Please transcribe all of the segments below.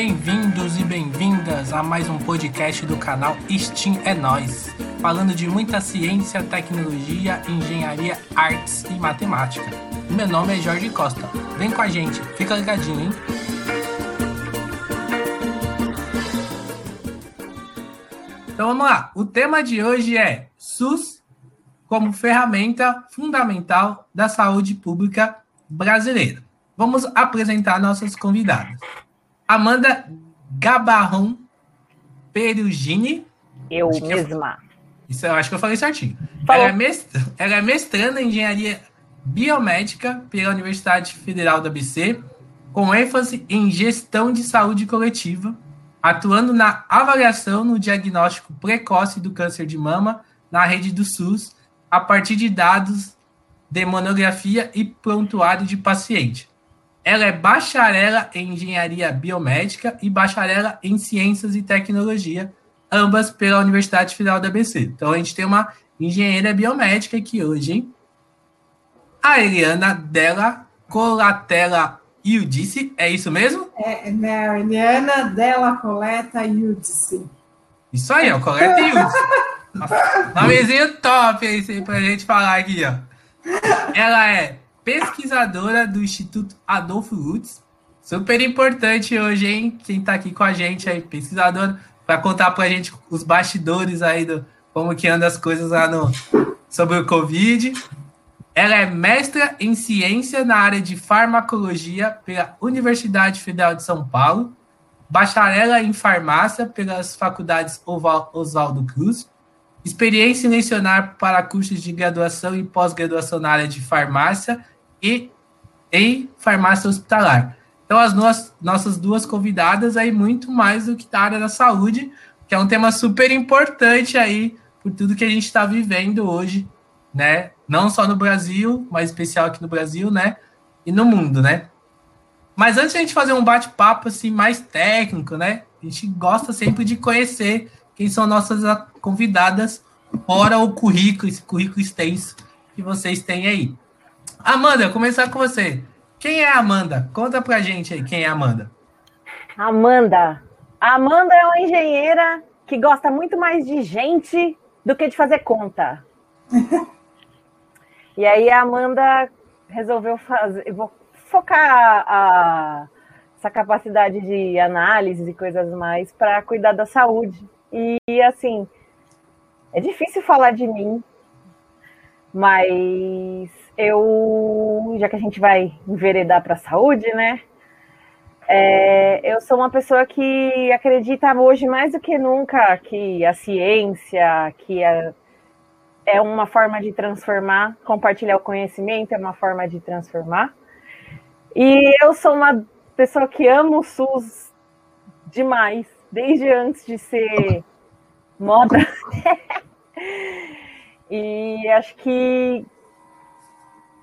Bem-vindos e bem-vindas a mais um podcast do canal Steam é Nós, falando de muita ciência, tecnologia, engenharia, artes e matemática. Meu nome é Jorge Costa. Vem com a gente, fica ligadinho, hein? Então vamos lá. O tema de hoje é SUS como ferramenta fundamental da saúde pública brasileira. Vamos apresentar nossas convidadas. Amanda Gabarrão Perugini. Eu mesma. Eu, isso eu acho que eu falei certinho. Ela é, mestra, ela é mestranda em engenharia biomédica pela Universidade Federal da ABC, com ênfase em gestão de saúde coletiva, atuando na avaliação no diagnóstico precoce do câncer de mama na rede do SUS, a partir de dados de monografia e prontuário de paciente. Ela é bacharela em engenharia biomédica e bacharela em ciências e tecnologia, ambas pela Universidade Federal da ABC. Então a gente tem uma engenheira biomédica aqui hoje, hein? A Eliana Della Colatela Iudice, é isso mesmo? É, não, Eliana Della Coleta Iudice. Isso aí, ó, Coleta Iudice. Nomezinho top aí pra gente falar aqui, ó. Ela é pesquisadora do Instituto Adolfo Lutz. Super importante hoje, hein? Quem tá aqui com a gente aí, pesquisadora, para contar pra gente os bastidores aí do como que anda as coisas lá no sobre o Covid. Ela é mestra em ciência na área de farmacologia pela Universidade Federal de São Paulo, bacharela em farmácia pelas faculdades Oswaldo Cruz, experiência em lecionar para cursos de graduação e pós-graduação na área de farmácia e em farmácia hospitalar. Então, as nossas, nossas duas convidadas aí, muito mais do que da área da saúde, que é um tema super importante aí, por tudo que a gente está vivendo hoje, né? Não só no Brasil, mas especial aqui no Brasil, né? E no mundo, né? Mas antes de a gente fazer um bate-papo assim mais técnico, né? A gente gosta sempre de conhecer quem são nossas convidadas, fora o currículo, esse currículo extenso que vocês têm aí. Amanda, começar com você. Quem é a Amanda? Conta pra gente aí quem é a Amanda. Amanda. A Amanda é uma engenheira que gosta muito mais de gente do que de fazer conta. e aí a Amanda resolveu fazer. Vou focar a, essa capacidade de análise e coisas mais para cuidar da saúde. E assim, é difícil falar de mim, mas eu, já que a gente vai enveredar para a saúde, né? É, eu sou uma pessoa que acredita hoje mais do que nunca que a ciência, que a, é uma forma de transformar, compartilhar o conhecimento é uma forma de transformar. E eu sou uma pessoa que amo o SUS demais, desde antes de ser moda. e acho que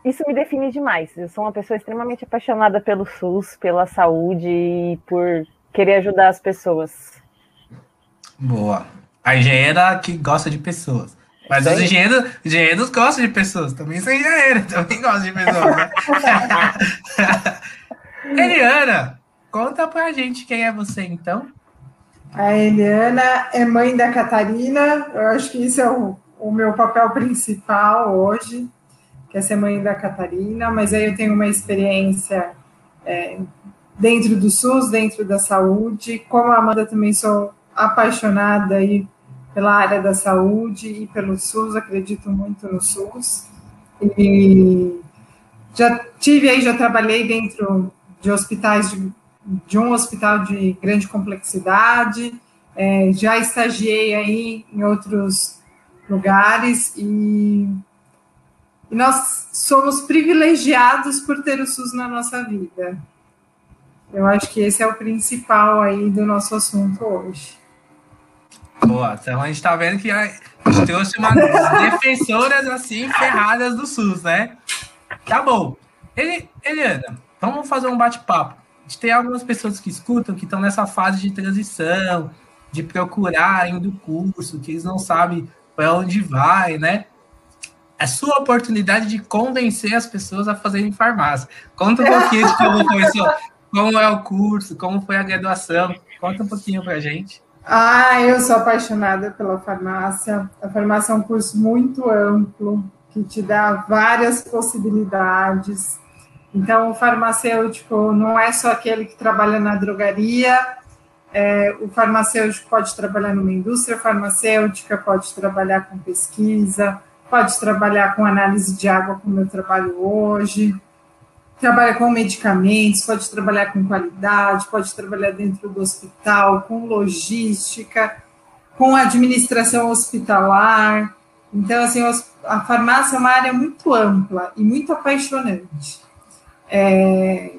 isso me define demais. Eu sou uma pessoa extremamente apaixonada pelo SUS, pela saúde e por querer ajudar as pessoas. Boa. A engenheira que gosta de pessoas. Mas os engenheiros, engenheiros gostam de pessoas. Também sou engenheiro, também gosto de pessoas. Né? Eliana, conta pra gente quem é você, então. A Eliana é mãe da Catarina. Eu acho que isso é o, o meu papel principal hoje que ser mãe da Catarina, mas aí eu tenho uma experiência é, dentro do SUS, dentro da saúde. Como a Amanda, também sou apaixonada aí pela área da saúde e pelo SUS, acredito muito no SUS. E já tive aí, já trabalhei dentro de hospitais, de, de um hospital de grande complexidade, é, já estagiei aí em outros lugares e e nós somos privilegiados por ter o SUS na nossa vida. Eu acho que esse é o principal aí do nosso assunto hoje. Boa, então a gente está vendo que a gente trouxe umas defensoras assim ferradas do SUS, né? Tá bom. Ele, Eliana, vamos fazer um bate-papo. A gente tem algumas pessoas que escutam que estão nessa fase de transição, de procurar indo curso, que eles não sabem para onde vai, né? É sua oportunidade de convencer as pessoas a fazerem farmácia. Conta um pouquinho de como começou, como é o curso, como foi a graduação. Conta um pouquinho para a gente. Ah, eu sou apaixonada pela farmácia. A farmácia é um curso muito amplo, que te dá várias possibilidades. Então, o farmacêutico não é só aquele que trabalha na drogaria, é, o farmacêutico pode trabalhar numa indústria farmacêutica, pode trabalhar com pesquisa, pode trabalhar com análise de água, como eu trabalho hoje, trabalha com medicamentos, pode trabalhar com qualidade, pode trabalhar dentro do hospital, com logística, com administração hospitalar. Então, assim, a farmácia é uma área muito ampla e muito apaixonante. É,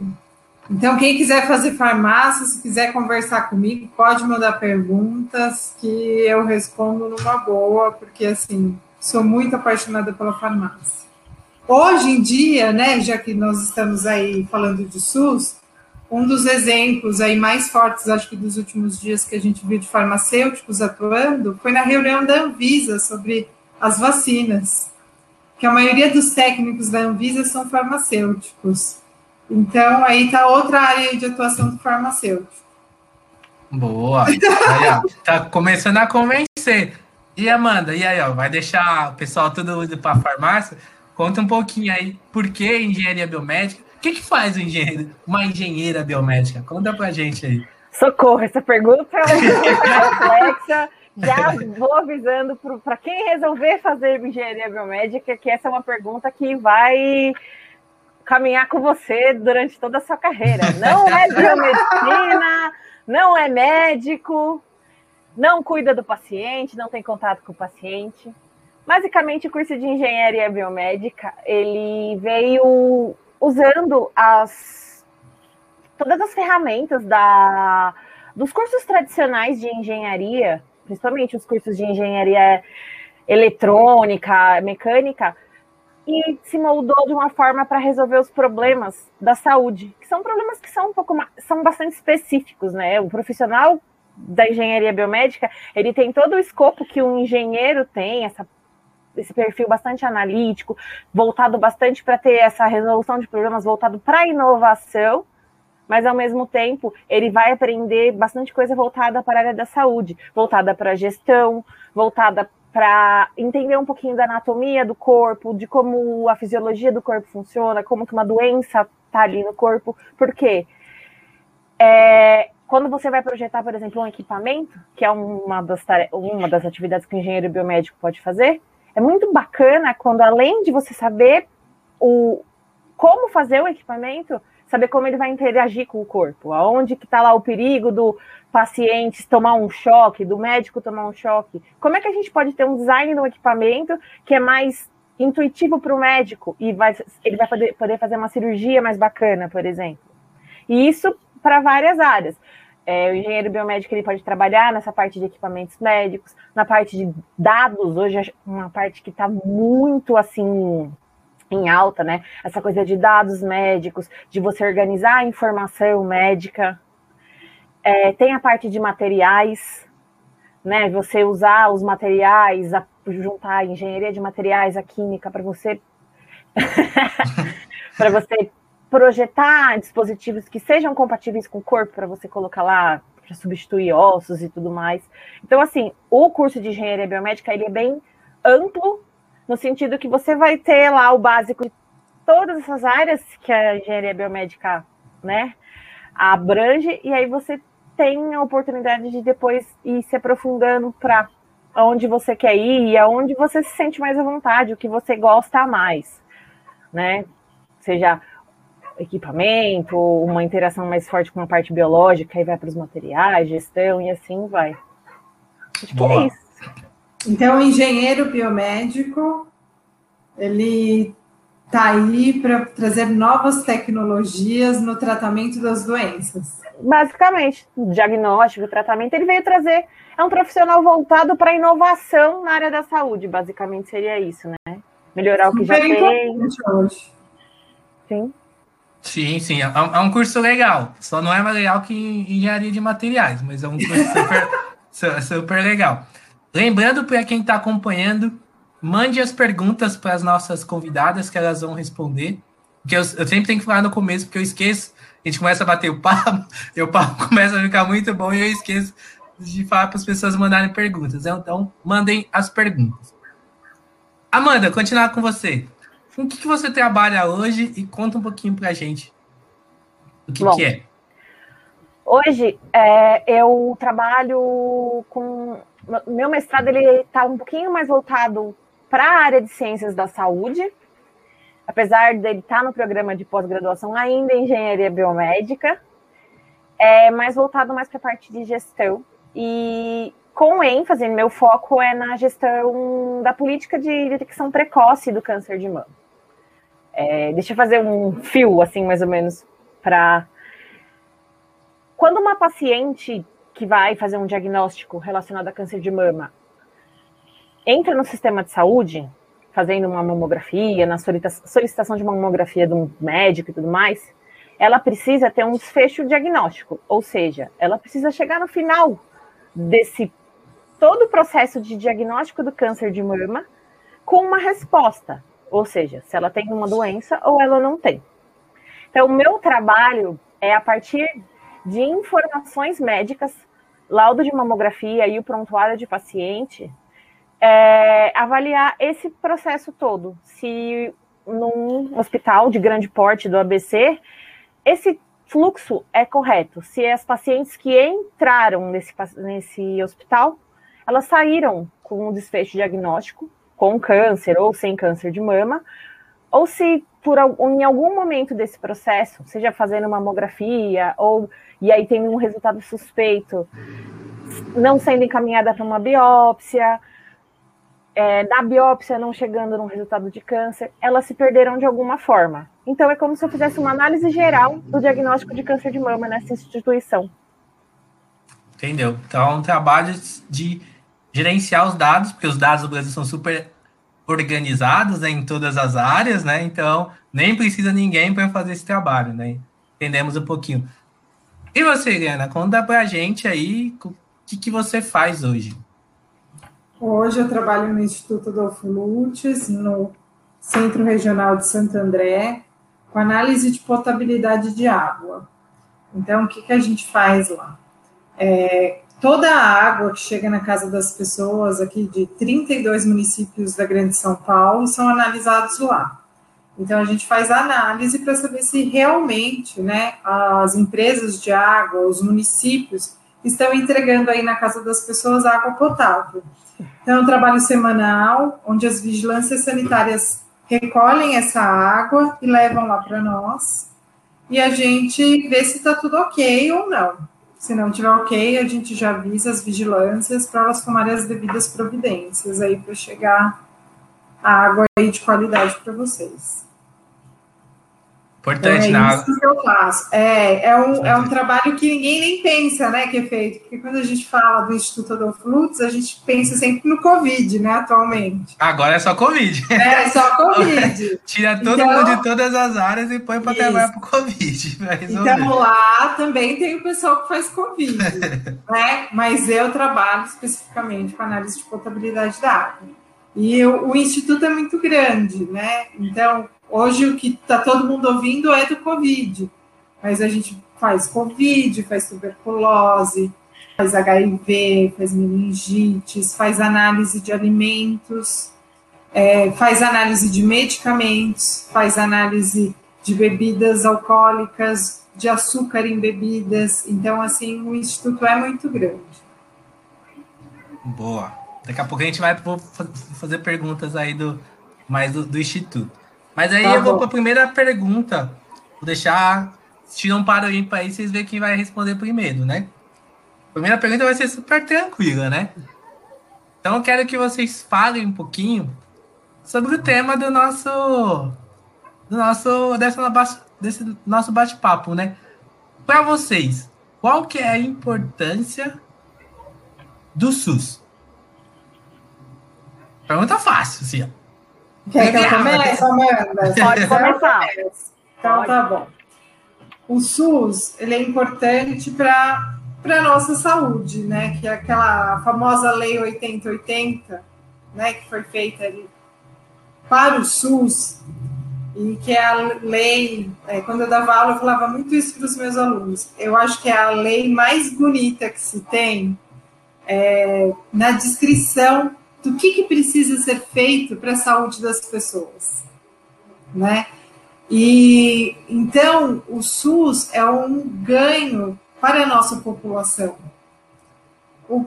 então, quem quiser fazer farmácia, se quiser conversar comigo, pode mandar perguntas que eu respondo numa boa, porque, assim, sou muito apaixonada pela farmácia. Hoje em dia, né, já que nós estamos aí falando de SUS, um dos exemplos aí mais fortes, acho que dos últimos dias que a gente viu de farmacêuticos atuando, foi na reunião da Anvisa sobre as vacinas, que a maioria dos técnicos da Anvisa são farmacêuticos. Então, aí está outra área de atuação do farmacêutico. Boa. Ó, tá começando a convencer. E Amanda, e aí, ó, vai deixar o pessoal tudo indo para a farmácia? Conta um pouquinho aí, por que engenharia biomédica? O que, que faz um engenheiro, uma engenheira biomédica? Conta pra gente aí. Socorro, essa pergunta é complexa. Já vou avisando para quem resolver fazer engenharia biomédica que essa é uma pergunta que vai caminhar com você durante toda a sua carreira. Não é biomedicina, não é médico, não cuida do paciente, não tem contato com o paciente. Basicamente, o curso de engenharia biomédica ele veio usando as todas as ferramentas da dos cursos tradicionais de engenharia, principalmente os cursos de engenharia eletrônica, mecânica, e se moldou de uma forma para resolver os problemas da saúde, que são problemas que são um pouco mais, são bastante específicos, né? O profissional da engenharia biomédica, ele tem todo o escopo que um engenheiro tem, essa, esse perfil bastante analítico, voltado bastante para ter essa resolução de problemas voltado para a inovação, mas ao mesmo tempo ele vai aprender bastante coisa voltada para a área da saúde, voltada para a gestão, voltada para entender um pouquinho da anatomia do corpo, de como a fisiologia do corpo funciona, como que uma doença está ali no corpo. Por quê? É, quando você vai projetar, por exemplo, um equipamento, que é uma das, uma das atividades que o engenheiro biomédico pode fazer, é muito bacana quando, além de você saber o, como fazer o equipamento, saber como ele vai interagir com o corpo, aonde que está lá o perigo do paciente tomar um choque, do médico tomar um choque. Como é que a gente pode ter um design do equipamento que é mais intuitivo para o médico e vai, ele vai poder, poder fazer uma cirurgia mais bacana, por exemplo. E isso para várias áreas. É, o engenheiro biomédico ele pode trabalhar nessa parte de equipamentos médicos, na parte de dados, hoje é uma parte que está muito assim em alta, né? Essa coisa de dados médicos, de você organizar a informação médica. É, tem a parte de materiais, né? Você usar os materiais, a, juntar a engenharia de materiais, a química, para você para você projetar dispositivos que sejam compatíveis com o corpo, para você colocar lá para substituir ossos e tudo mais. Então, assim, o curso de engenharia biomédica ele é bem amplo no sentido que você vai ter lá o básico de todas essas áreas que a engenharia biomédica né, abrange, e aí você tem a oportunidade de depois ir se aprofundando para onde você quer ir e aonde você se sente mais à vontade, o que você gosta mais, né? Seja equipamento, uma interação mais forte com a parte biológica, aí vai para os materiais, gestão e assim vai. Acho Boa. que é isso. Então, o engenheiro biomédico, ele está aí para trazer novas tecnologias no tratamento das doenças. Basicamente, diagnóstico, tratamento, ele veio trazer. É um profissional voltado para a inovação na área da saúde, basicamente seria isso, né? Melhorar Super o que já tem. Hoje. Sim. Sim, sim. É, é, um curso legal. Só não é mais legal que engenharia de materiais, mas é um curso super, super legal. Lembrando para quem está acompanhando, mande as perguntas para as nossas convidadas que elas vão responder. Que eu, eu, sempre tenho que falar no começo, porque eu esqueço. a gente começa a bater o papo, e o papo começa a ficar muito bom e eu esqueço de falar para as pessoas mandarem perguntas. Então, mandem as perguntas. Amanda, continuar com você. Com o que, que você trabalha hoje e conta um pouquinho para a gente o que, bom, que é. Hoje, é, eu trabalho com... Meu mestrado ele está um pouquinho mais voltado para a área de ciências da saúde, apesar dele estar tá no programa de pós-graduação ainda em engenharia biomédica, é mais voltado mais para a parte de gestão e com ênfase, meu foco é na gestão da política de detecção precoce do câncer de mama. É, deixa eu fazer um fio, assim, mais ou menos, para. Quando uma paciente que vai fazer um diagnóstico relacionado a câncer de mama entra no sistema de saúde, fazendo uma mamografia, na solicitação de uma mamografia de um médico e tudo mais, ela precisa ter um desfecho diagnóstico, ou seja, ela precisa chegar no final desse todo o processo de diagnóstico do câncer de mama com uma resposta, ou seja, se ela tem uma doença ou ela não tem. Então, o meu trabalho é a partir de informações médicas, laudo de mamografia e o prontuário de paciente, é, avaliar esse processo todo. Se num hospital de grande porte do ABC, esse fluxo é correto. Se as pacientes que entraram nesse, nesse hospital, elas saíram com um desfecho diagnóstico, com câncer ou sem câncer de mama, ou se por em algum momento desse processo, seja fazendo mamografia ou e aí tem um resultado suspeito, não sendo encaminhada para uma biópsia, é, da biópsia não chegando num resultado de câncer, elas se perderam de alguma forma. Então, é como se eu fizesse uma análise geral do diagnóstico de câncer de mama nessa instituição. Entendeu? Então, é um trabalho de gerenciar os dados, porque os dados do Brasil são super organizados né, em todas as áreas, né? Então, nem precisa ninguém para fazer esse trabalho, né? Entendemos um pouquinho. E você, Helena, conta pra gente aí o que, que você faz hoje. Hoje eu trabalho no Instituto Adolfo Lutz, no Centro Regional de Santo André, com análise de potabilidade de água. Então, o que, que a gente faz lá? É, toda a água que chega na casa das pessoas aqui de 32 municípios da Grande São Paulo são analisados lá. Então, a gente faz análise para saber se realmente né, as empresas de água, os municípios, estão entregando aí na casa das pessoas água potável. Então, é um trabalho semanal, onde as vigilâncias sanitárias recolhem essa água e levam lá para nós, e a gente vê se está tudo ok ou não. Se não tiver ok, a gente já avisa as vigilâncias para elas tomarem as devidas providências aí para chegar a água aí de qualidade para vocês. Importante, é isso que eu faço. É, é, um, é um trabalho que ninguém nem pensa, né, que é feito. Porque quando a gente fala do Instituto Adolfo Lutz, a gente pensa sempre no Covid, né, atualmente. Agora é só Covid. É, é só Covid. Tira todo então, mundo de todas as áreas e põe para trabalhar para o Covid. Então lá também tem o pessoal que faz Covid, né? Mas eu trabalho especificamente com análise de potabilidade da água. E o, o Instituto é muito grande, né? Então, Hoje o que está todo mundo ouvindo é do Covid, mas a gente faz Covid, faz tuberculose, faz HIV, faz meningites, faz análise de alimentos, é, faz análise de medicamentos, faz análise de bebidas alcoólicas, de açúcar em bebidas. Então, assim, o instituto é muito grande. Boa. Daqui a pouco a gente vai fazer perguntas aí do mais do, do instituto. Mas aí tá eu vou para a primeira pergunta. Vou deixar. Tira um para ímpar aí, vocês verem quem vai responder primeiro, né? A primeira pergunta vai ser super tranquila, né? Então eu quero que vocês falem um pouquinho sobre o tema do nosso. Do nosso. Dessa, desse nosso bate-papo, né? Para vocês, qual que é a importância do SUS? Pergunta fácil, assim, ó. Quer que eu comece, Amanda? Pode começar. Então, tá bom. O SUS, ele é importante para para nossa saúde, né? Que é aquela famosa lei 8080, né? Que foi feita ali para o SUS. e que é a lei. É, quando eu dava aula, eu falava muito isso para os meus alunos. Eu acho que é a lei mais bonita que se tem é, na descrição do que, que precisa ser feito para a saúde das pessoas, né? E então o SUS é um ganho para a nossa população. O,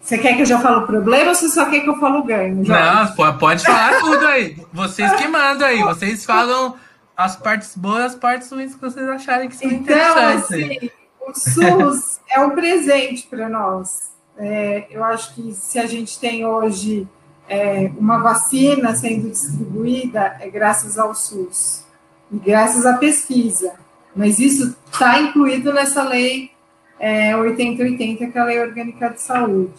você quer que eu já fale o problema ou você só quer que eu fale o ganho? Jorge? Não, pode falar tudo aí. Vocês que mandam aí. Vocês falam as partes boas, as partes ruins que vocês acharem que são então, interessantes. Assim, o SUS é um presente para nós. É, eu acho que se a gente tem hoje é, uma vacina sendo distribuída, é graças ao SUS e graças à pesquisa. Mas isso está incluído nessa lei é, 8080, que é a Lei Orgânica de Saúde.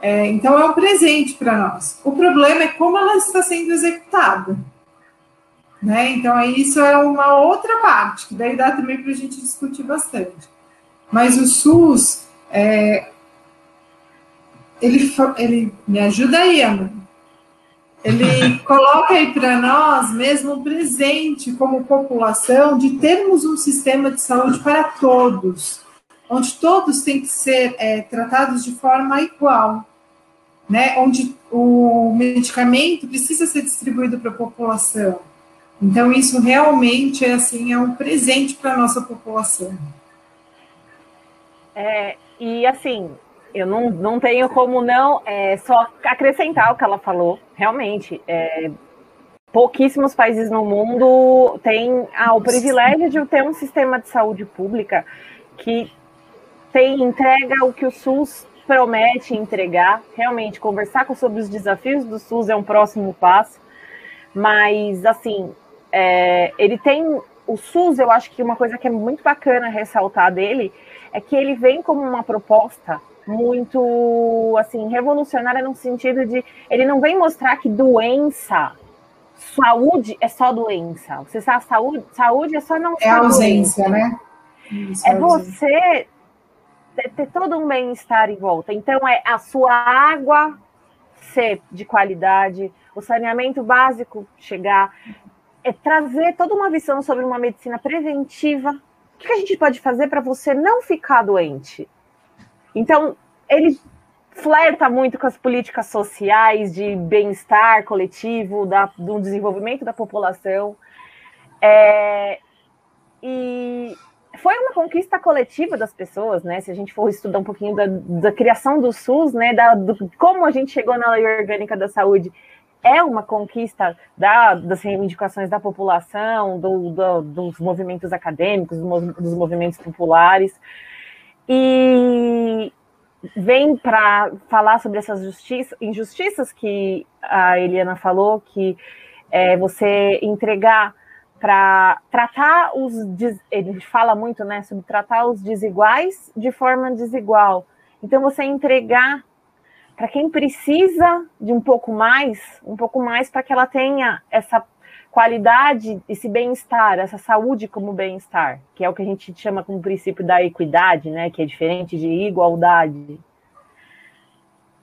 É, então, é um presente para nós. O problema é como ela está sendo executada. Né? Então, isso é uma outra parte, que daí dá também para a gente discutir bastante. Mas o SUS, é, ele, ele me ajuda aí, Ana. Ele coloca aí para nós mesmo um presente como população de termos um sistema de saúde para todos, onde todos têm que ser é, tratados de forma igual, né? Onde o medicamento precisa ser distribuído para a população. Então isso realmente é assim é um presente para a nossa população. É, e assim, eu não, não tenho como não é, só acrescentar o que ela falou. Realmente, é, pouquíssimos países no mundo têm ah, o privilégio de ter um sistema de saúde pública que tem entrega o que o SUS promete entregar. Realmente, conversar sobre os desafios do SUS é um próximo passo. Mas, assim, é, ele tem. O SUS, eu acho que uma coisa que é muito bacana ressaltar dele é que ele vem como uma proposta muito assim revolucionária no sentido de ele não vem mostrar que doença saúde é só doença. Você sabe saúde saúde é só não é ausência né? Isso, é, é você ter, ter todo um bem-estar em volta. Então é a sua água ser de qualidade o saneamento básico chegar é trazer toda uma visão sobre uma medicina preventiva. O que a gente pode fazer para você não ficar doente então, ele flerta muito com as políticas sociais de bem-estar coletivo, da, do desenvolvimento da população. É, e foi uma conquista coletiva das pessoas, né? Se a gente for estudar um pouquinho da, da criação do SUS, né? Da, do, como a gente chegou na lei orgânica da saúde, é uma conquista da, das reivindicações da população, do, do, dos movimentos acadêmicos, dos movimentos populares. E vem para falar sobre essas justiça, injustiças que a Eliana falou, que é você entregar para tratar os. Ele fala muito né, sobre tratar os desiguais de forma desigual. Então, você entregar para quem precisa de um pouco mais, um pouco mais para que ela tenha essa qualidade, esse bem-estar, essa saúde como bem-estar, que é o que a gente chama como princípio da equidade, né, que é diferente de igualdade.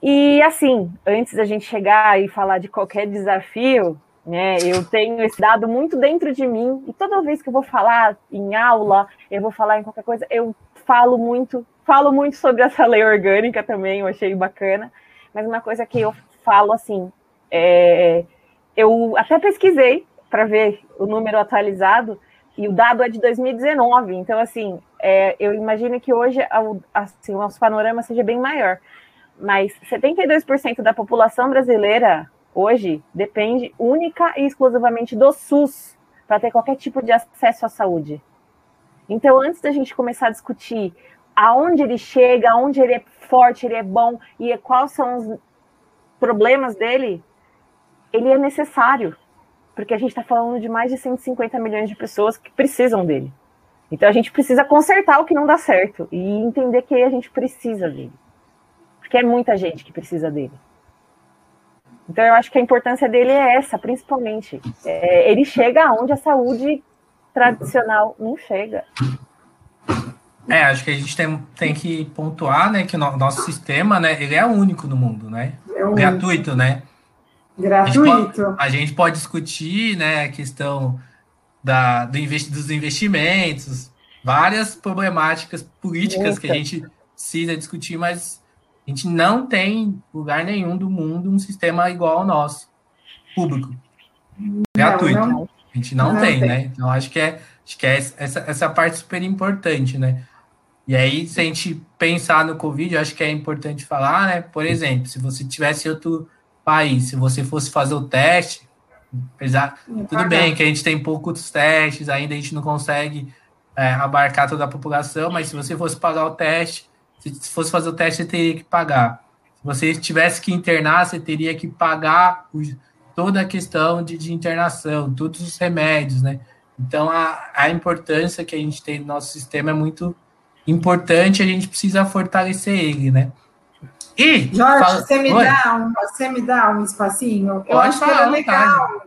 E assim, antes da gente chegar e falar de qualquer desafio, né, eu tenho esse dado muito dentro de mim, e toda vez que eu vou falar em aula, eu vou falar em qualquer coisa, eu falo muito, falo muito sobre essa lei orgânica também, eu achei bacana, mas uma coisa que eu falo assim, é, eu até pesquisei para ver o número atualizado, e o dado é de 2019. Então, assim, é, eu imagino que hoje assim, o nosso panorama seja bem maior. Mas 72% da população brasileira hoje depende única e exclusivamente do SUS para ter qualquer tipo de acesso à saúde. Então, antes da gente começar a discutir aonde ele chega, aonde ele é forte, ele é bom e quais são os problemas dele, ele é necessário porque a gente está falando de mais de 150 milhões de pessoas que precisam dele. Então a gente precisa consertar o que não dá certo e entender que a gente precisa dele. Porque é muita gente que precisa dele. Então eu acho que a importância dele é essa, principalmente. É, ele chega onde a saúde tradicional não chega. É, acho que a gente tem, tem que pontuar, né, que o nosso sistema, né, ele é o único no mundo, né? É gratuito, né? Gratuito. A gente, pode, a gente pode discutir né, a questão da, do investi dos investimentos, várias problemáticas políticas que a gente precisa discutir, mas a gente não tem lugar nenhum do mundo um sistema igual ao nosso, público, gratuito. Não. A gente não, não tem, tem, né? Então acho que é, acho que é essa, essa parte super importante, né? E aí, se a gente pensar no Covid, eu acho que é importante falar, né? Por exemplo, se você tivesse outro país, se você fosse fazer o teste, apesar, tudo bem que a gente tem poucos testes, ainda a gente não consegue é, abarcar toda a população, mas se você fosse pagar o teste, se fosse fazer o teste, você teria que pagar. Se você tivesse que internar, você teria que pagar toda a questão de, de, internação, todos os remédios, né? Então, a, a importância que a gente tem no nosso sistema é muito importante, a gente precisa fortalecer ele, né? E, Jorge, fala... você, me dá um, você me dá um espacinho? Eu acho que era legal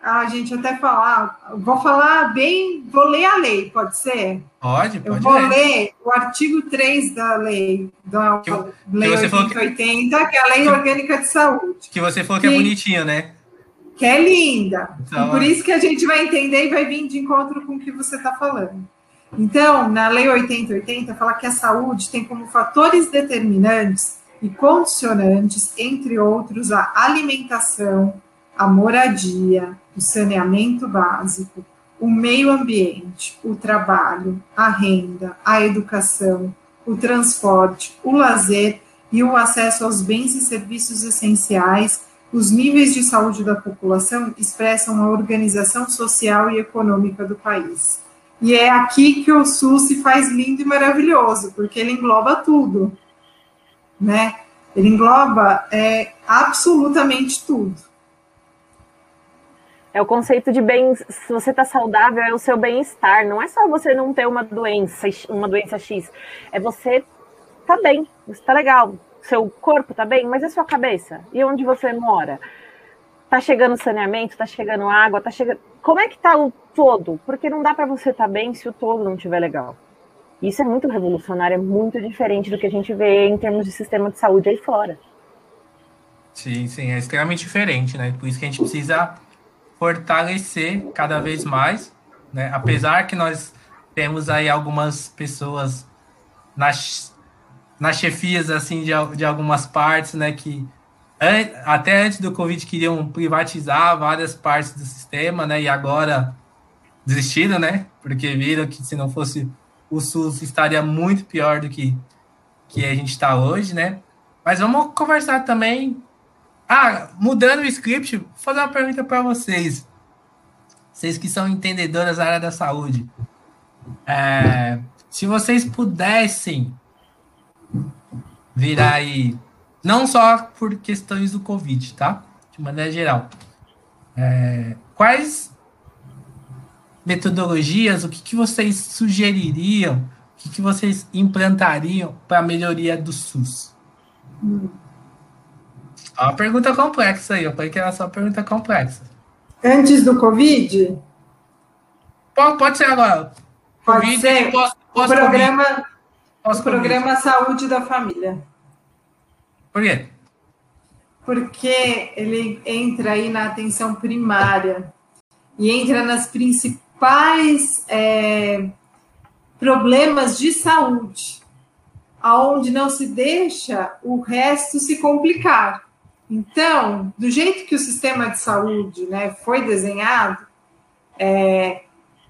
a gente até falar, vou falar bem, vou ler a lei, pode ser? Pode, pode. Eu vou ler, ler o artigo 3 da lei, da que, lei que 8080, que... que é a Lei Orgânica de Saúde. Que você falou que, é que é bonitinho, né? Que é linda. Então, por isso que a gente vai entender e vai vir de encontro com o que você está falando. Então, na Lei 8080, fala que a saúde tem como fatores determinantes e condicionantes, entre outros, a alimentação, a moradia, o saneamento básico, o meio ambiente, o trabalho, a renda, a educação, o transporte, o lazer e o acesso aos bens e serviços essenciais, os níveis de saúde da população expressam a organização social e econômica do país. E é aqui que o SUS se faz lindo e maravilhoso, porque ele engloba tudo, né? Ele engloba é, absolutamente tudo. É o conceito de bem, se você está saudável, é o seu bem-estar. Não é só você não ter uma doença, uma doença X. É você tá bem, você tá legal. Seu corpo tá bem, mas e a sua cabeça? E onde você mora? Tá chegando saneamento, tá chegando água, tá chegando. Como é que tá o todo? Porque não dá para você estar tá bem se o todo não estiver legal. Isso é muito revolucionário, é muito diferente do que a gente vê em termos de sistema de saúde aí fora. Sim, sim, é extremamente diferente, né? Por isso que a gente precisa fortalecer cada vez mais, né? Apesar que nós temos aí algumas pessoas nas, nas chefias assim de, de algumas partes, né, que até antes do Covid queriam privatizar várias partes do sistema, né, e agora desistiram, né, porque viram que se não fosse o SUS estaria muito pior do que que a gente está hoje, né? Mas vamos conversar também ah, mudando o script, vou fazer uma pergunta para vocês. Vocês que são entendedoras da área da saúde. É, se vocês pudessem virar aí, não só por questões do Covid, tá? De maneira geral. É, quais metodologias, o que, que vocês sugeririam, o que, que vocês implantariam para a melhoria do SUS? Hum. Uma pergunta complexa aí, eu falei que era só uma pergunta complexa. Antes do Covid? Pode, pode ser agora. Pode COVID, ser. Posso, posso o programa, o programa Saúde da Família. Por quê? Porque ele entra aí na atenção primária e entra nas principais é, problemas de saúde, aonde não se deixa o resto se complicar. Então, do jeito que o sistema de saúde né, foi desenhado, é,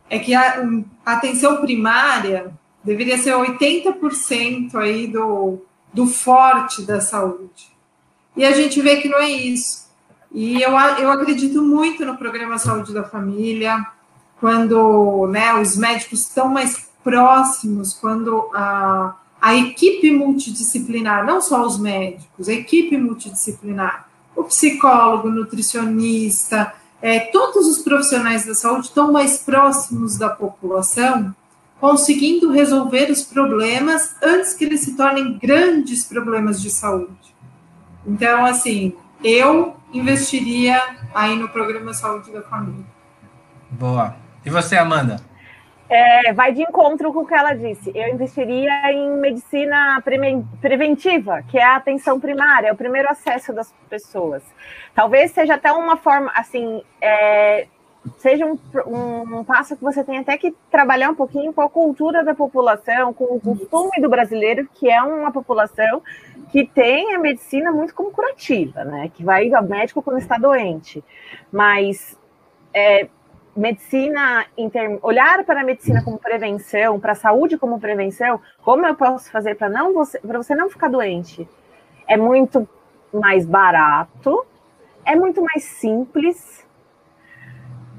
é que a, a, atenção primária deveria ser 80% aí do, do forte da saúde. E a gente vê que não é isso. E eu, eu acredito muito no programa Saúde da Família, quando né, os médicos estão mais próximos, quando a a equipe multidisciplinar, não só os médicos, a equipe multidisciplinar, o psicólogo, nutricionista, é, todos os profissionais da saúde estão mais próximos da população, conseguindo resolver os problemas antes que eles se tornem grandes problemas de saúde. Então, assim, eu investiria aí no programa Saúde da Família. Boa. E você, Amanda? É, vai de encontro com o que ela disse. Eu investiria em medicina preventiva, que é a atenção primária, é o primeiro acesso das pessoas. Talvez seja até uma forma, assim, é, seja um, um, um, passo que você tem até que trabalhar um pouquinho com a cultura da população, com o costume do brasileiro, que é uma população que tem a medicina muito como curativa, né? Que vai ao médico quando está doente. Mas é, medicina, olhar para a medicina como prevenção, para a saúde como prevenção, como eu posso fazer para não você, para você não ficar doente? É muito mais barato, é muito mais simples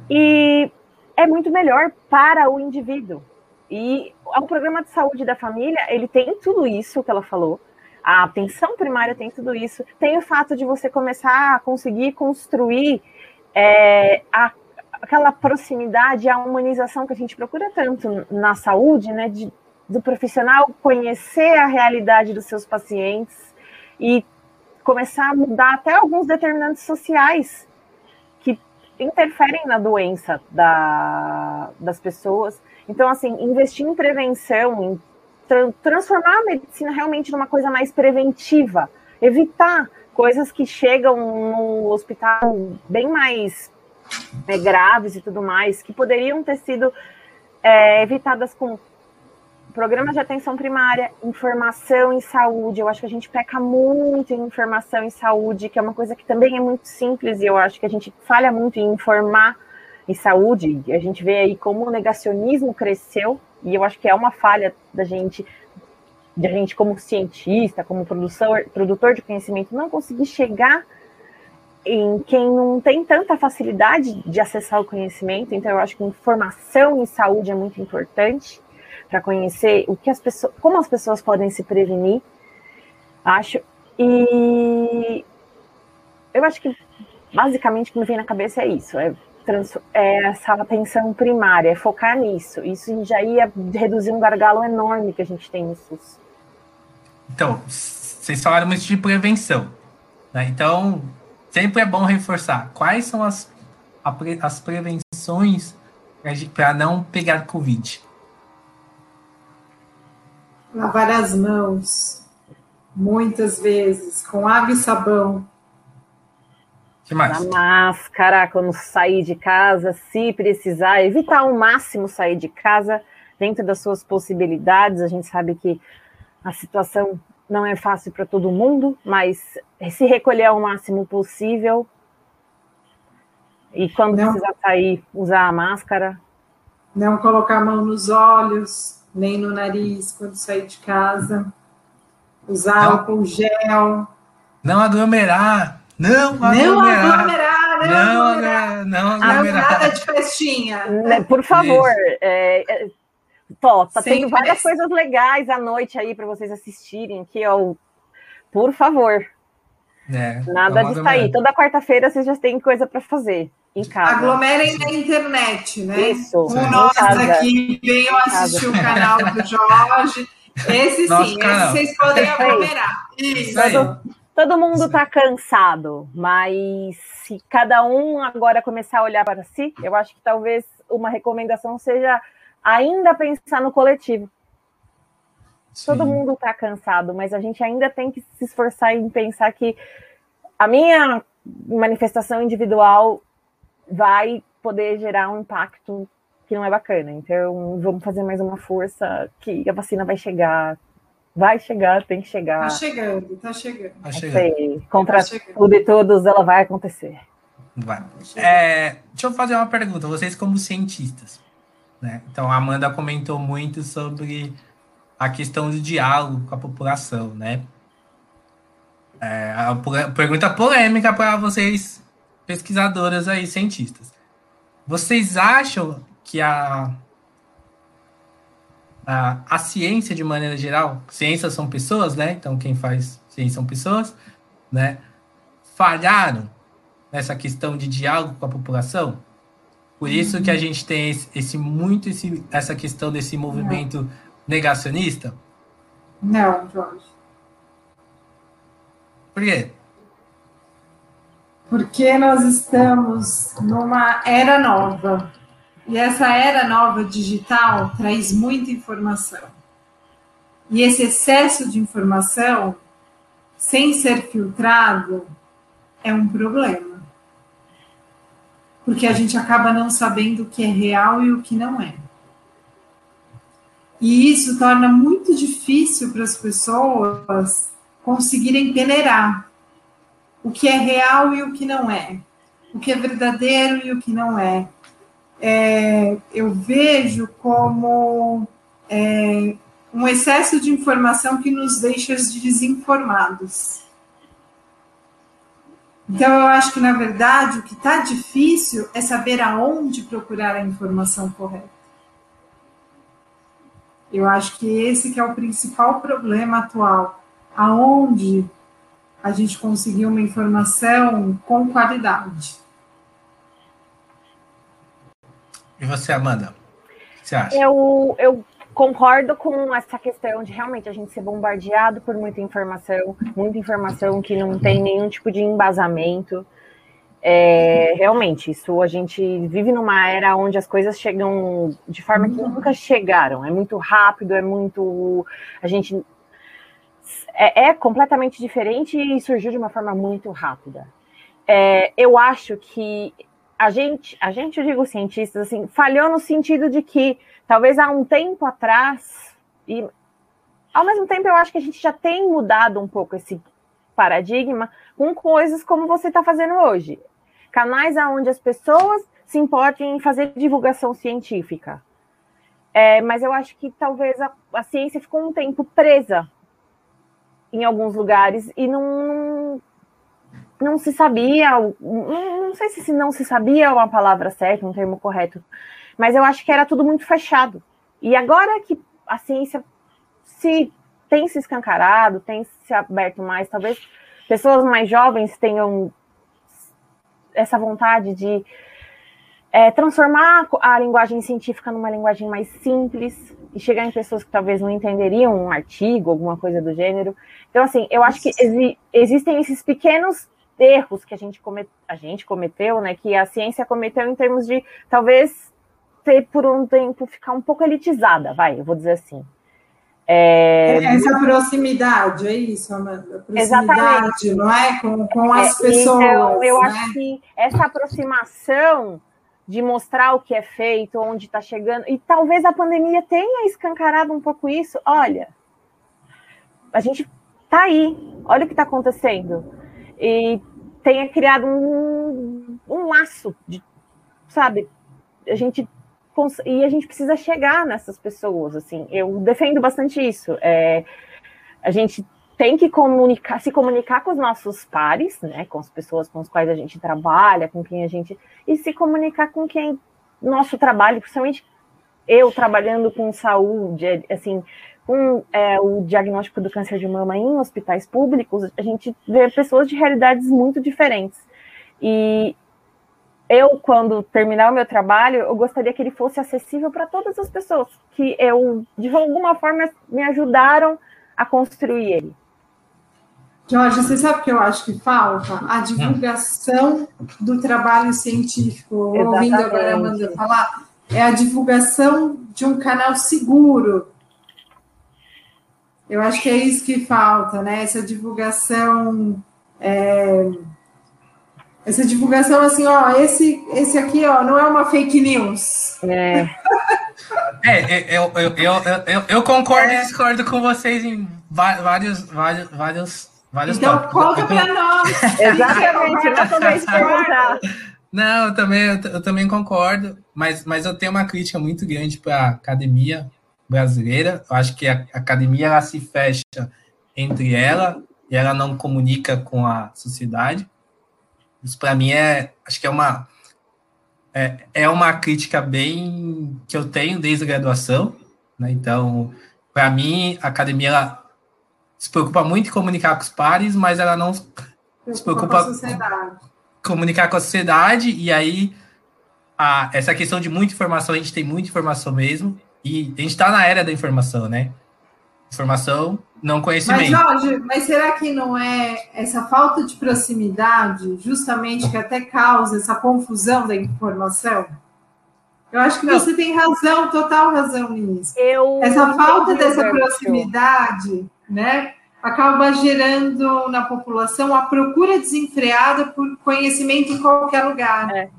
e é muito melhor para o indivíduo. E o programa de saúde da família, ele tem tudo isso que ela falou. A atenção primária tem tudo isso. Tem o fato de você começar a conseguir construir é, a, aquela proximidade, a humanização que a gente procura tanto na saúde, né? De, do profissional conhecer a realidade dos seus pacientes e começar a mudar até alguns determinantes sociais que interferem na doença da, das pessoas. Então, assim, investir em prevenção, em tra transformar a medicina realmente numa coisa mais preventiva, evitar coisas que chegam no hospital bem mais é, graves e tudo mais, que poderiam ter sido é, evitadas com Programa de atenção primária, informação em saúde. Eu acho que a gente peca muito em informação em saúde, que é uma coisa que também é muito simples e eu acho que a gente falha muito em informar em saúde. A gente vê aí como o negacionismo cresceu e eu acho que é uma falha da gente, de a gente como cientista, como produtor, produtor de conhecimento, não conseguir chegar em quem não tem tanta facilidade de acessar o conhecimento. Então, eu acho que informação em saúde é muito importante para conhecer o que as pessoas, como as pessoas podem se prevenir, acho. E eu acho que basicamente o que me vem na cabeça é isso, é, é essa atenção primária, é focar nisso. Isso já ia reduzir um gargalo enorme que a gente tem no SUS. Então, vocês falaram muito de prevenção. Né? Então, sempre é bom reforçar quais são as, as prevenções para não pegar Covid. Lavar as mãos, muitas vezes, com água e sabão. Que mais? Na máscara, quando sair de casa, se precisar, evitar ao máximo sair de casa dentro das suas possibilidades. A gente sabe que a situação não é fácil para todo mundo, mas se recolher ao máximo possível. E quando não, precisar sair, usar a máscara. Não colocar a mão nos olhos, nem no nariz quando sair de casa. Usar não. álcool gel. Não aglomerar. Não aglomerar. Não aglomerar. Não, não aglomerar. Não aglomerar. Nada de festinha. Né, por favor. É, é, Tó, tá tendo várias coisas legais à noite aí para vocês assistirem aqui, ó. Por favor. É, Nada de sair. Toda quarta-feira vocês já têm coisa para fazer em casa. Aglomerem na internet, né? Isso. Nós aqui venham assistir o canal do Jorge. Esse Nosso sim, canal. esse vocês podem aglomerar. Isso. Todo, todo mundo está cansado, mas se cada um agora começar a olhar para si, eu acho que talvez uma recomendação seja ainda pensar no coletivo. Sim. Todo mundo está cansado, mas a gente ainda tem que se esforçar em pensar que a minha manifestação individual vai poder gerar um impacto que não é bacana. Então, vamos fazer mais uma força que a vacina vai chegar. Vai chegar, tem que chegar. Tá chegando, tá chegando. Tá chegando. Contra tá chegando. tudo e todos, ela vai acontecer. Vai. É, deixa eu fazer uma pergunta. Vocês, como cientistas, né? Então, a Amanda comentou muito sobre a questão do diálogo com a população, né? É, a pergunta polêmica para vocês pesquisadoras aí, cientistas. Vocês acham que a, a, a ciência, de maneira geral, ciências são pessoas, né? Então, quem faz ciência são pessoas, né? Falharam nessa questão de diálogo com a população? Por isso que a gente tem esse, esse muito esse, essa questão desse movimento Não. negacionista? Não, Jorge. Por quê? porque nós estamos numa era nova. E essa era nova digital traz muita informação. E esse excesso de informação, sem ser filtrado, é um problema. Porque a gente acaba não sabendo o que é real e o que não é. E isso torna muito difícil para as pessoas conseguirem peneirar o que é real e o que não é, o que é verdadeiro e o que não é. é eu vejo como é, um excesso de informação que nos deixa desinformados. Então, eu acho que, na verdade, o que está difícil é saber aonde procurar a informação correta. Eu acho que esse que é o principal problema atual. Aonde a gente conseguir uma informação com qualidade. E você, Amanda? O que você acha? Eu, eu concordo com essa questão de realmente a gente ser bombardeado por muita informação, muita informação que não tem nenhum tipo de embasamento. É, realmente, isso a gente vive numa era onde as coisas chegam de forma que nunca chegaram. É muito rápido, é muito. A gente. É, é completamente diferente e surgiu de uma forma muito rápida. É, eu acho que a gente, a gente, eu digo cientistas, assim, falhou no sentido de que talvez há um tempo atrás, e ao mesmo tempo eu acho que a gente já tem mudado um pouco esse paradigma com coisas como você está fazendo hoje. Canais onde as pessoas se importem em fazer divulgação científica. É, mas eu acho que talvez a, a, ciência ficou um tempo presa em alguns lugares e não, não se sabia, não, não sei se não se sabia uma palavra certa, um termo correto, mas eu acho que era tudo muito fechado. E agora que a ciência se tem se escancarado, tem se aberto mais, talvez pessoas mais jovens tenham essa vontade de é, transformar a linguagem científica numa linguagem mais simples e chegar em pessoas que talvez não entenderiam um artigo, alguma coisa do gênero. Então, assim, eu acho que exi existem esses pequenos erros que a gente, comet, a gente cometeu, né, que a ciência cometeu em termos de talvez ter por um tempo ficar um pouco elitizada, vai, eu vou dizer assim. É... Essa proximidade, é isso, Amanda? Proximidade, Exatamente. não é? Com, com as é, pessoas. Então, eu né? acho que essa aproximação de mostrar o que é feito, onde está chegando, e talvez a pandemia tenha escancarado um pouco isso. Olha, a gente está aí, olha o que está acontecendo. E tenha criado um, um laço de, sabe, a gente e a gente precisa chegar nessas pessoas, assim, eu defendo bastante isso, é, a gente tem que comunicar, se comunicar com os nossos pares, né, com as pessoas com as quais a gente trabalha, com quem a gente, e se comunicar com quem nosso trabalho, principalmente eu trabalhando com saúde, assim, com é, o diagnóstico do câncer de mama em hospitais públicos, a gente vê pessoas de realidades muito diferentes. E eu, quando terminar o meu trabalho, eu gostaria que ele fosse acessível para todas as pessoas que eu, de alguma forma, me ajudaram a construir ele. Jorge, você sabe o que eu acho que falta? A divulgação do trabalho científico. Exatamente. Ouvindo agora a Amanda falar, é a divulgação de um canal seguro, eu acho que é isso que falta, né? Essa divulgação. É... Essa divulgação assim, ó, esse, esse aqui, ó, não é uma fake news. É. é, eu, eu, eu, eu, eu concordo é. e discordo com vocês em vários, vários, vários, vários Então, tópicos. conta para nós. Exatamente, não também perguntar. Não, eu também, eu, eu, também concordo, mas, mas eu tenho uma crítica muito grande para a academia, brasileira. Eu acho que a academia ela se fecha entre ela e ela não comunica com a sociedade. Isso para mim é, acho que é uma é, é uma crítica bem que eu tenho desde a graduação, né? Então, para mim, a academia ela se preocupa muito em comunicar com os pares, mas ela não se preocupa com comunicar com a sociedade e aí a, essa questão de muita informação, a gente tem muita informação mesmo, e a gente está na era da informação, né? Informação, não conhecimento. Mas, Jorge, mas será que não é essa falta de proximidade justamente que até causa essa confusão da informação? Eu acho que não. você tem razão, total razão nisso. Eu essa falta dessa proximidade, né, acaba gerando na população a procura desenfreada por conhecimento em qualquer lugar. É.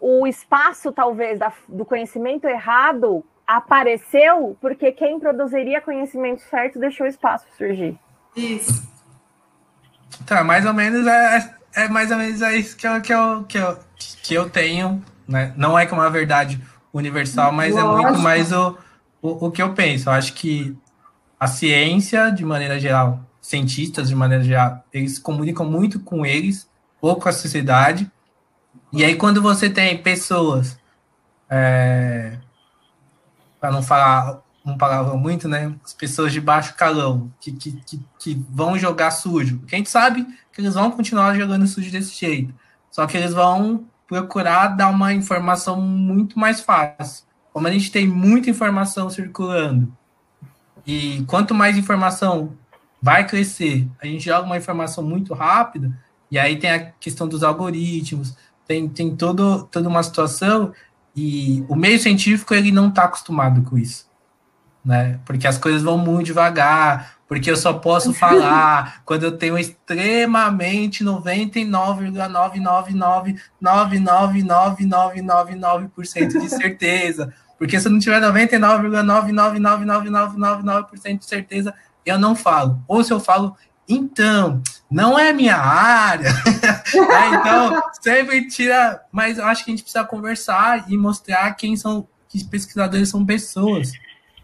o espaço, talvez, da, do conhecimento errado apareceu porque quem produziria conhecimento certo deixou espaço surgir. Isso. Tá, mais ou menos é, é mais ou menos é isso que eu, que eu, que eu, que eu tenho, né? Não é que é uma verdade universal, mas Lógico. é muito mais o, o, o que eu penso. Eu acho que a ciência, de maneira geral, cientistas, de maneira geral, eles comunicam muito com eles, ou com a sociedade. E aí, quando você tem pessoas, é, para não falar uma palavra muito, né? As pessoas de baixo calão, que, que, que, que, vão jogar sujo. Porque a gente sabe que eles vão continuar jogando sujo desse jeito. Só que eles vão procurar dar uma informação muito mais fácil. Como a gente tem muita informação circulando, e quanto mais informação vai crescer, a gente joga uma informação muito rápida, e aí tem a questão dos algoritmos, tem, tem todo, toda uma situação, e o meio científico ele não está acostumado com isso né? Porque as coisas vão muito devagar, porque eu só posso falar quando eu tenho extremamente 99,99999999% de certeza. Porque se eu não tiver 99,999999% de certeza, eu não falo. Ou se eu falo, então, não é minha área. é, então, sempre tira. Mas eu acho que a gente precisa conversar e mostrar quem são, que pesquisadores são pessoas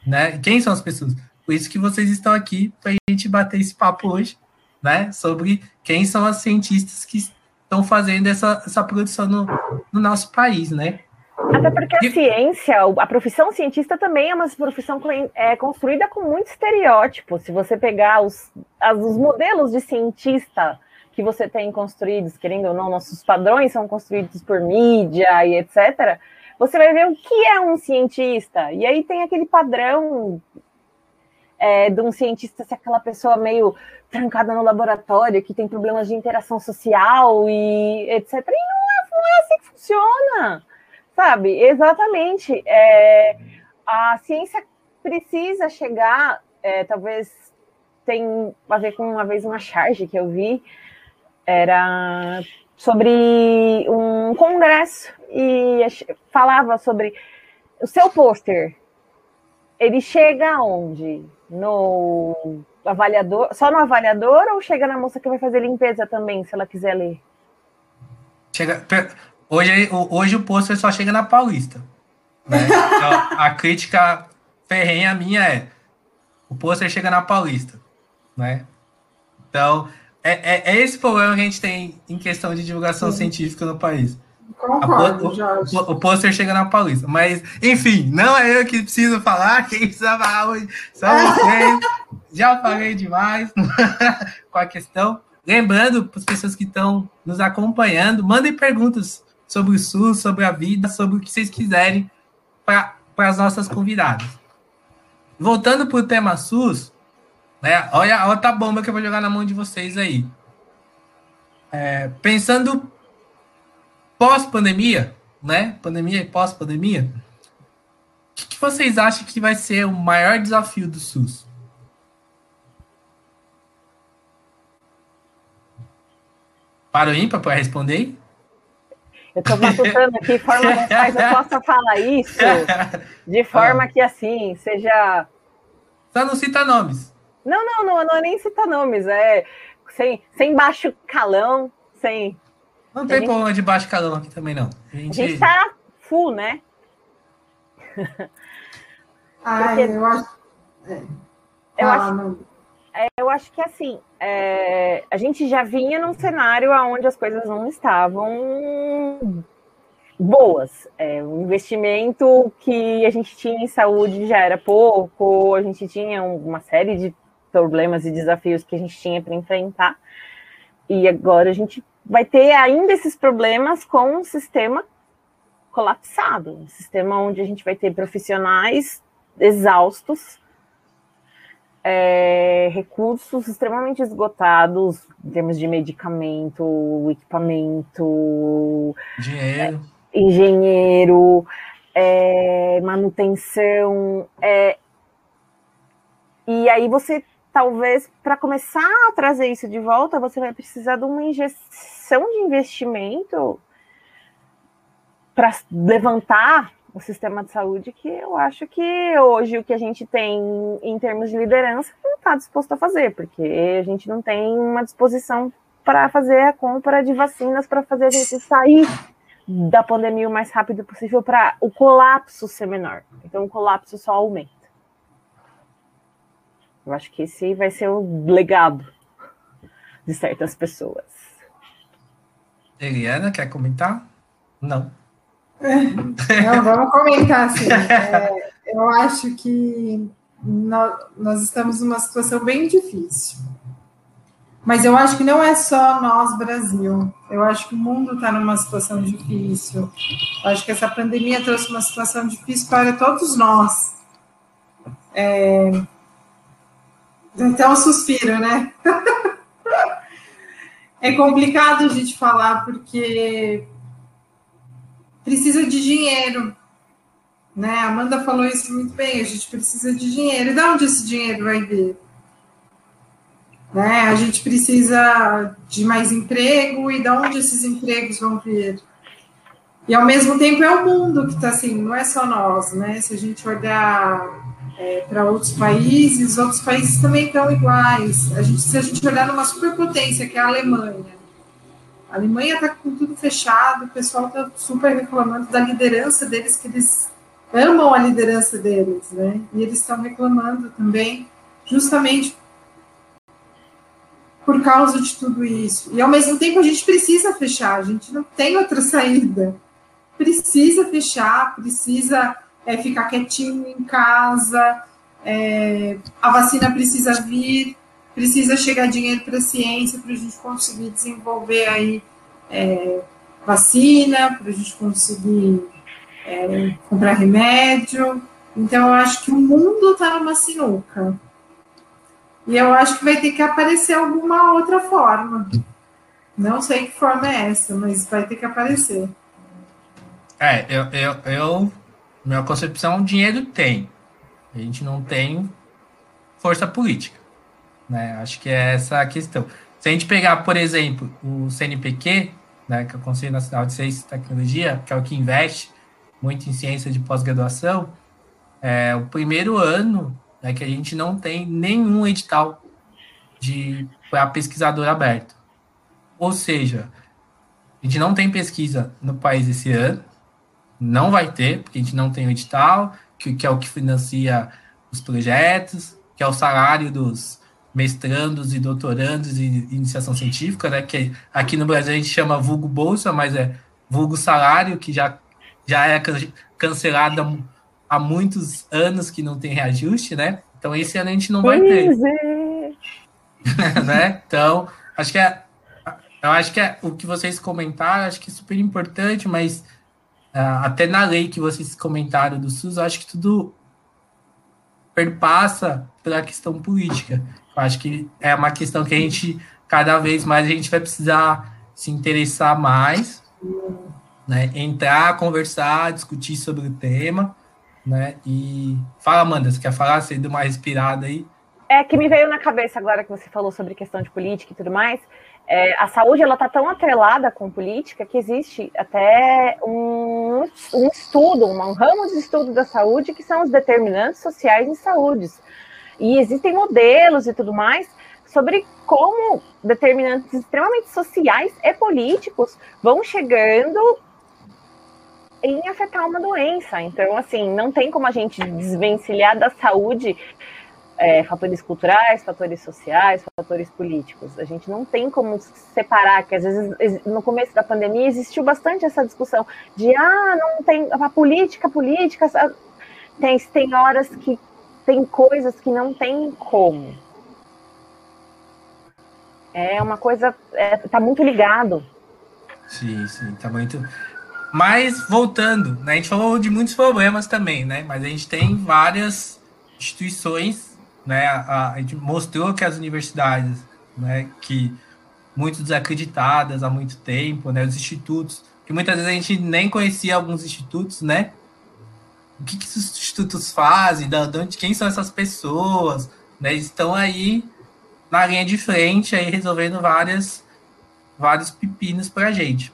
né? Quem são as pessoas? Por isso que vocês estão aqui para a gente bater esse papo hoje, né? Sobre quem são as cientistas que estão fazendo essa, essa produção no, no nosso país, né? Até porque a ciência, a profissão cientista também é uma profissão é, construída com muito estereótipo. Se você pegar os, os modelos de cientista que você tem construídos, querendo ou não, nossos padrões são construídos por mídia e etc você vai ver o que é um cientista. E aí tem aquele padrão é, de um cientista ser aquela pessoa meio trancada no laboratório, que tem problemas de interação social e etc. E não é, não é assim que funciona, sabe? Exatamente. É, a ciência precisa chegar, é, talvez tem a ver com uma vez uma charge que eu vi, era sobre um congresso e falava sobre o seu pôster. Ele chega onde? No avaliador, só no avaliador ou chega na moça que vai fazer limpeza também, se ela quiser ler? Chega, hoje, hoje o pôster só chega na Paulista. Né? Então, a crítica ferrenha minha é o pôster chega na Paulista, né? Então, é, é, é, esse problema que a gente tem em questão de divulgação Sim. científica no país. Concordo, o, o, pôster chega na Paulista. Mas, enfim, não é eu que preciso falar, quem precisa falar hoje são vocês. Já falei demais com a questão. Lembrando para as pessoas que estão nos acompanhando, mandem perguntas sobre o SUS, sobre a vida, sobre o que vocês quiserem para as nossas convidadas. Voltando para o tema SUS, né? Olha a outra bomba que eu vou jogar na mão de vocês aí. É, pensando pós-pandemia, né? Pandemia e pós-pandemia, o que, que, vocês acham que vai ser o maior desafio do SUS? Para o ímpar para responder? Eu estou matutando aqui forma que eu possa falar isso de forma ah. que assim seja. Só não cita nomes. Não, não, não, não é nem citar nomes, é sem, sem baixo calão, sem. Não tem gente... problema de baixo calão aqui também, não. A gente, a gente tá full, né? Ah, eu acho. É. Eu, ah, acho é, eu acho que assim, é, a gente já vinha num cenário onde as coisas não estavam boas. É, o investimento que a gente tinha em saúde já era pouco, a gente tinha uma série de problemas e desafios que a gente tinha para enfrentar. E agora a gente vai ter ainda esses problemas com um sistema colapsado, um sistema onde a gente vai ter profissionais exaustos, é, recursos extremamente esgotados em termos de medicamento, equipamento, dinheiro, é, engenheiro, é, manutenção, é, e aí você talvez para começar a trazer isso de volta, você vai precisar de uma injeção de investimento para levantar o sistema de saúde que eu acho que hoje o que a gente tem em termos de liderança não está disposto a fazer, porque a gente não tem uma disposição para fazer a compra de vacinas para fazer a gente sair da pandemia o mais rápido possível para o colapso ser menor. Então o colapso só aumenta. Eu acho que esse vai ser o legado de certas pessoas. Eliana, quer comentar? Não. Não, vamos comentar assim. É, eu acho que nós, nós estamos numa situação bem difícil. Mas eu acho que não é só nós, Brasil. Eu acho que o mundo está numa situação difícil. Eu acho que essa pandemia trouxe uma situação difícil para todos nós. É... Até um suspiro, né? é complicado a gente falar porque precisa de dinheiro. Né? A Amanda falou isso muito bem, a gente precisa de dinheiro. E de onde esse dinheiro vai vir? Né? A gente precisa de mais emprego e de onde esses empregos vão vir? E ao mesmo tempo é o mundo que está assim, não é só nós, né? Se a gente olhar é, para outros países, outros países também estão iguais. A gente, se a gente olhar numa superpotência, que é a Alemanha, a Alemanha está com tudo fechado, o pessoal está super reclamando da liderança deles, que eles amam a liderança deles, né? E eles estão reclamando também, justamente por causa de tudo isso. E ao mesmo tempo a gente precisa fechar, a gente não tem outra saída. Precisa fechar, precisa é, ficar quietinho em casa, é, a vacina precisa vir, precisa chegar dinheiro para a ciência para a gente conseguir desenvolver aí é, vacina, para a gente conseguir é, comprar remédio. Então, eu acho que o mundo está numa sinuca. E eu acho que vai ter que aparecer alguma outra forma. Não sei que forma é essa, mas vai ter que aparecer. É, eu, eu, eu minha concepção, dinheiro tem. A gente não tem força política. Né? Acho que é essa a questão. Se a gente pegar, por exemplo, o CNPq, né, que é o Conselho Nacional de Ciência e Tecnologia, que é o que investe muito em ciência de pós-graduação, é o primeiro ano né, que a gente não tem nenhum edital de para pesquisador aberto. Ou seja, a gente não tem pesquisa no país esse ano, não vai ter, porque a gente não tem o edital, que, que é o que financia os projetos, que é o salário dos mestrandos e doutorandos de iniciação científica, né, que aqui no Brasil a gente chama vulgo bolsa, mas é vulgo salário, que já, já é cancelado há muitos anos que não tem reajuste, né? Então esse ano a gente não vai ter. É. né? Então, acho que é eu acho que é o que vocês comentaram, acho que é super importante, mas uh, até na lei que vocês comentaram do SUS, acho que tudo perpassa pela questão política. Acho que é uma questão que a gente, cada vez mais, a gente vai precisar se interessar mais, né? Entrar, conversar, discutir sobre o tema, né? E fala, Amanda, você quer falar? Você deu uma respirada aí? É que me veio na cabeça agora que você falou sobre questão de política e tudo mais. É, a saúde ela está tão atrelada com política que existe até um, um estudo, um, ramo de estudo da saúde que são os determinantes sociais em saúde. E existem modelos e tudo mais sobre como determinantes extremamente sociais e políticos vão chegando em afetar uma doença. Então, assim, não tem como a gente desvencilhar da saúde é, fatores culturais, fatores sociais, fatores políticos. A gente não tem como separar, que às vezes no começo da pandemia existiu bastante essa discussão de ah, não tem a política, política. Tem, tem horas que tem coisas que não tem como. É uma coisa, é, tá muito ligado. Sim, sim, tá muito. Mas voltando, né, a gente falou de muitos problemas também, né? Mas a gente tem várias instituições, né? A, a gente mostrou que as universidades, né, que muito desacreditadas há muito tempo, né? Os institutos, que muitas vezes a gente nem conhecia alguns institutos, né? O que, que institutos fazem, de onde, quem são essas pessoas, né? Estão aí na linha de frente, aí resolvendo várias, vários pepinos para a gente.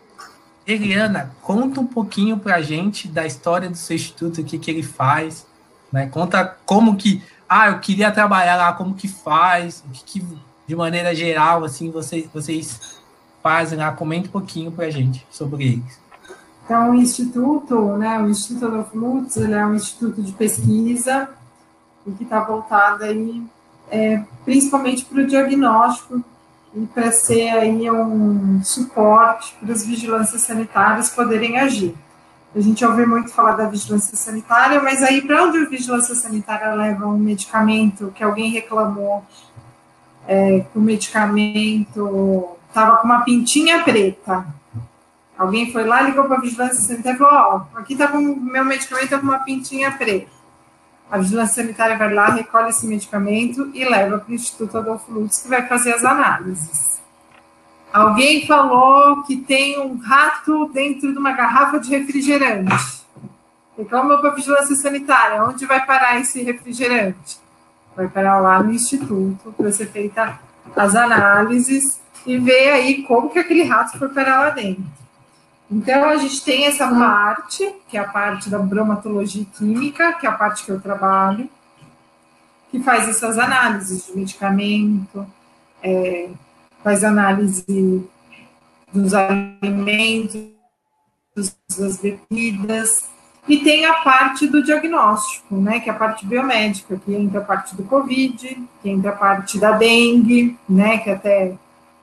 Eliana, conta um pouquinho para a gente da história do seu instituto, o que, que ele faz, né? Conta como que, ah, eu queria trabalhar lá, como que faz, o que, que de maneira geral, assim, vocês, vocês fazem lá, comenta um pouquinho para a gente sobre eles. Então, o Instituto, né, o Instituto Adolfo Lutz, ele é um instituto de pesquisa que está voltado aí, é, principalmente para o diagnóstico e para ser aí um suporte para as vigilâncias sanitárias poderem agir. A gente ouve muito falar da vigilância sanitária, mas aí para onde a vigilância sanitária leva um medicamento que alguém reclamou é, que o medicamento estava com uma pintinha preta. Alguém foi lá, ligou para a vigilância sanitária e falou: Ó, oh, aqui está com meu medicamento com uma pintinha preta. A vigilância sanitária vai lá, recolhe esse medicamento e leva para o Instituto Adolfo Lutz, que vai fazer as análises. Alguém falou que tem um rato dentro de uma garrafa de refrigerante. Reclamou para a vigilância sanitária: onde vai parar esse refrigerante? Vai parar lá no Instituto para ser feita as análises e ver aí como que aquele rato foi parar lá dentro. Então, a gente tem essa parte, que é a parte da bromatologia química, que é a parte que eu trabalho, que faz essas análises de medicamento, é, faz análise dos alimentos, das bebidas, e tem a parte do diagnóstico, né, que é a parte biomédica, que entra a parte do Covid, que entra a parte da dengue, né, que até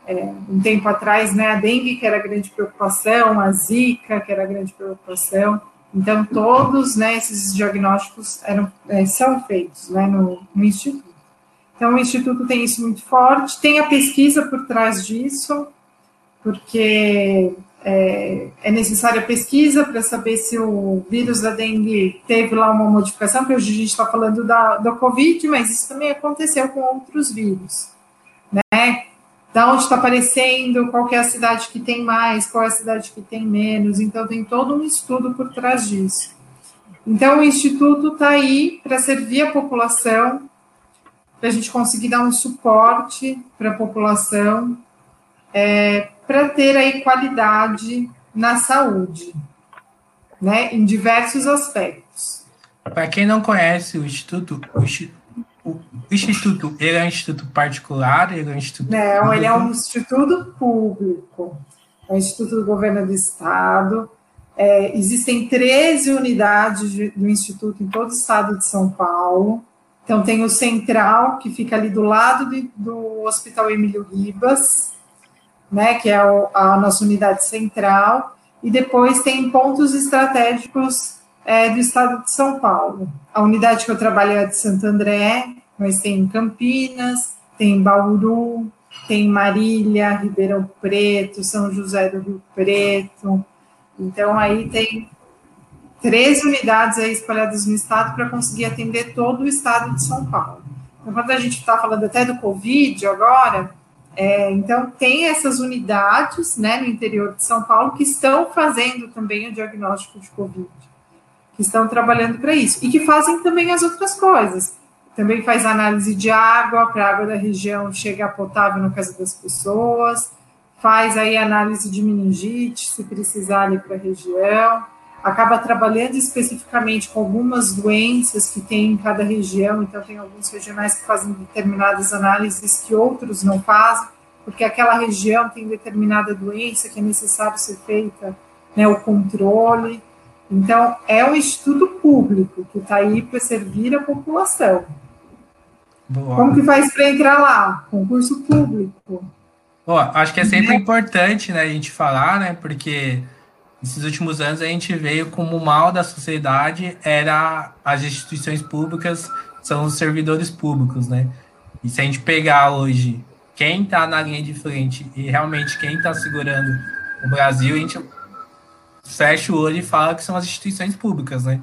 é, um tempo atrás, né, a dengue, que era grande preocupação, a zika, que era grande preocupação. Então, todos né, esses diagnósticos eram, é, são feitos né, no, no, Instituto. Então, o Instituto tem isso muito forte, tem a pesquisa por trás disso, porque é, é necessária pesquisa para saber se o vírus da dengue teve lá uma modificação, porque hoje a gente está falando da, da Covid, mas isso também aconteceu com outros vírus, né? Da onde está aparecendo, qual é a cidade que tem mais, qual é a cidade que tem menos. Então, tem todo um estudo por trás disso. Então, o Instituto está aí para servir a população, para a gente conseguir dar um suporte para a população, é, para ter aí qualidade na saúde, né, em diversos aspectos. Para quem não conhece o Instituto, o Instituto ele é um instituto particular? Ele é um instituto Não, público? ele é um instituto público. É um instituto do governo do estado. É, existem 13 unidades de, do instituto em todo o estado de São Paulo. Então, tem o central, que fica ali do lado de, do Hospital Emílio Ribas, né, que é o, a nossa unidade central. E depois tem pontos estratégicos é, do estado de São Paulo. A unidade que eu trabalho é de Santo André, mas tem Campinas, tem Bauru, tem Marília, Ribeirão Preto, São José do Rio Preto. Então, aí tem três unidades aí espalhadas no estado para conseguir atender todo o estado de São Paulo. Então, quando a gente está falando até do Covid agora, é, então tem essas unidades né, no interior de São Paulo que estão fazendo também o diagnóstico de Covid que estão trabalhando para isso e que fazem também as outras coisas. Também faz análise de água, para a água da região chegar potável na casa das pessoas, faz aí análise de meningite, se precisar ali para a região, acaba trabalhando especificamente com algumas doenças que tem em cada região, então tem alguns regionais que fazem determinadas análises que outros não fazem, porque aquela região tem determinada doença que é necessário ser feita né, o controle. Então, é um estudo público que está aí para servir a população. Boa. Como que faz para entrar lá? Concurso público. Ó, acho que é sempre é. importante né, a gente falar, né? Porque nesses últimos anos a gente veio como o mal da sociedade era as instituições públicas, são os servidores públicos, né? E se a gente pegar hoje quem está na linha de frente e realmente quem está segurando o Brasil, a gente fecha o olho e fala que são as instituições públicas, né?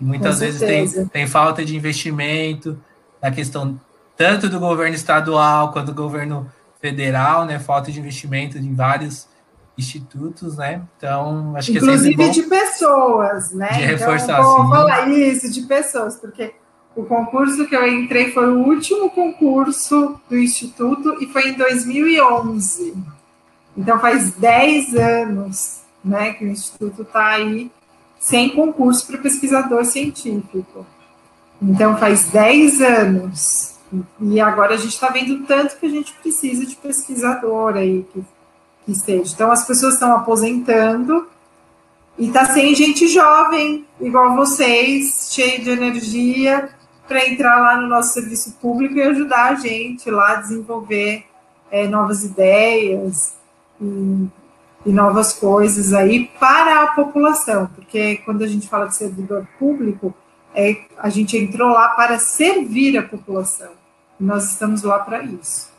E muitas vezes tem, tem falta de investimento na questão tanto do governo estadual quanto do governo federal, né? Falta de investimento em vários institutos, né? Então, acho que Inclusive é de pessoas, né? De reforçar, então, vou falar isso, de pessoas, porque o concurso que eu entrei foi o último concurso do Instituto e foi em 2011. Então, faz 10 anos né, que o Instituto está aí sem concurso para pesquisador científico. Então, faz 10 anos. E agora a gente está vendo tanto que a gente precisa de pesquisador aí que, que esteja. Então, as pessoas estão aposentando e está sem gente jovem, igual vocês, cheio de energia, para entrar lá no nosso serviço público e ajudar a gente lá a desenvolver é, novas ideias e, e novas coisas aí para a população, porque quando a gente fala de servidor público, é, a gente entrou lá para servir a população. E nós estamos lá para isso.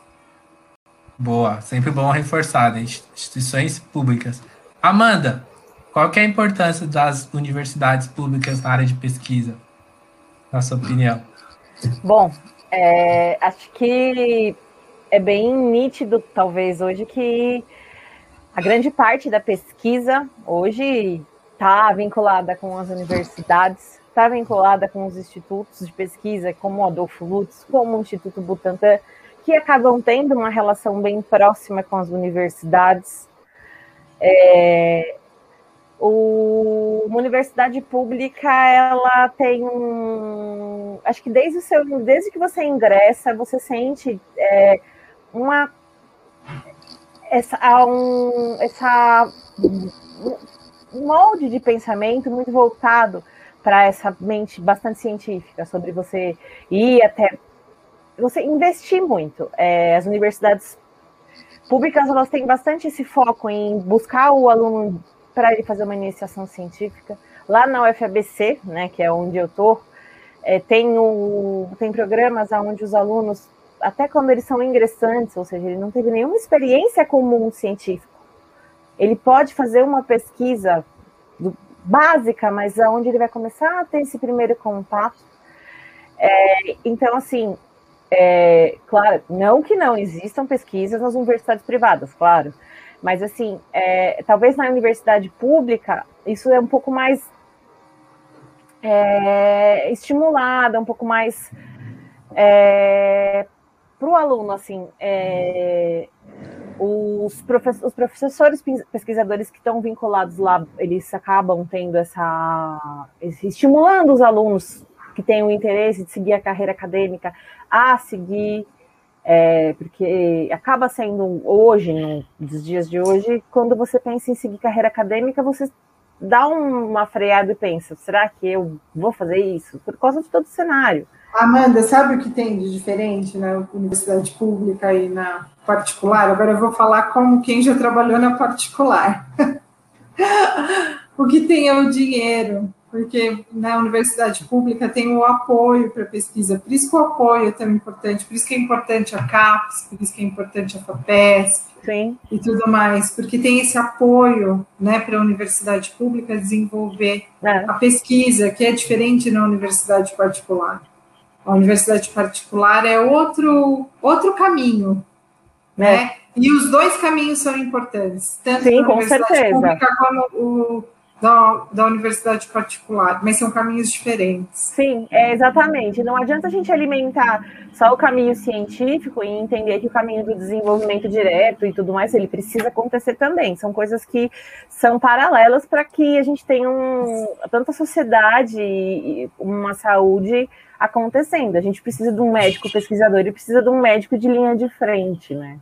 Boa, sempre bom reforçar, né? instituições públicas. Amanda, qual que é a importância das universidades públicas na área de pesquisa, na sua opinião? Bom, é, acho que é bem nítido, talvez, hoje, que a grande parte da pesquisa hoje está vinculada com as universidades, está vinculada com os institutos de pesquisa, como o Adolfo Lutz, como o Instituto Butantan, que acabam tendo uma relação bem próxima com as universidades. É, o, uma universidade pública, ela tem um. Acho que desde, o seu, desde que você ingressa, você sente é, uma. Essa, um, essa um molde de pensamento muito voltado para essa mente bastante científica, sobre você ir até. Você investir muito. É, as universidades públicas elas têm bastante esse foco em buscar o aluno para ele fazer uma iniciação científica. Lá na UFABC, né, que é onde eu estou, é, tem, o, tem programas onde os alunos, até quando eles são ingressantes, ou seja, ele não teve nenhuma experiência com o mundo científico, ele pode fazer uma pesquisa básica, mas aonde ele vai começar a ter esse primeiro contato. É, então, assim, é, claro, não que não existam pesquisas nas universidades privadas, claro, mas assim, é, talvez na universidade pública isso é um pouco mais é, estimulada, um pouco mais é, para o aluno, assim, é, os, professores, os professores pesquisadores que estão vinculados lá, eles acabam tendo essa. estimulando os alunos que têm o interesse de seguir a carreira acadêmica a seguir, é, porque acaba sendo hoje, nos dias de hoje, quando você pensa em seguir carreira acadêmica, você dá uma freada e pensa: será que eu vou fazer isso? Por causa de todo o cenário. Amanda, sabe o que tem de diferente na universidade pública e na particular? Agora eu vou falar como quem já trabalhou na particular. o que tem é o dinheiro, porque na universidade pública tem o apoio para pesquisa, por isso que o apoio é tão importante, por isso que é importante a CAPES, por isso que é importante a FAPESP Sim. e tudo mais, porque tem esse apoio né, para a universidade pública desenvolver é. a pesquisa, que é diferente na universidade particular. A universidade particular é outro, outro caminho, né? É. E os dois caminhos são importantes, tanto Sim, a universidade certeza. pública como o da, da universidade particular, mas são caminhos diferentes. Sim, é, exatamente. Não adianta a gente alimentar só o caminho científico e entender que o caminho do desenvolvimento direto e tudo mais, ele precisa acontecer também. São coisas que são paralelas para que a gente tenha um, tanta sociedade e uma saúde acontecendo. A gente precisa de um médico pesquisador e precisa de um médico de linha de frente, né?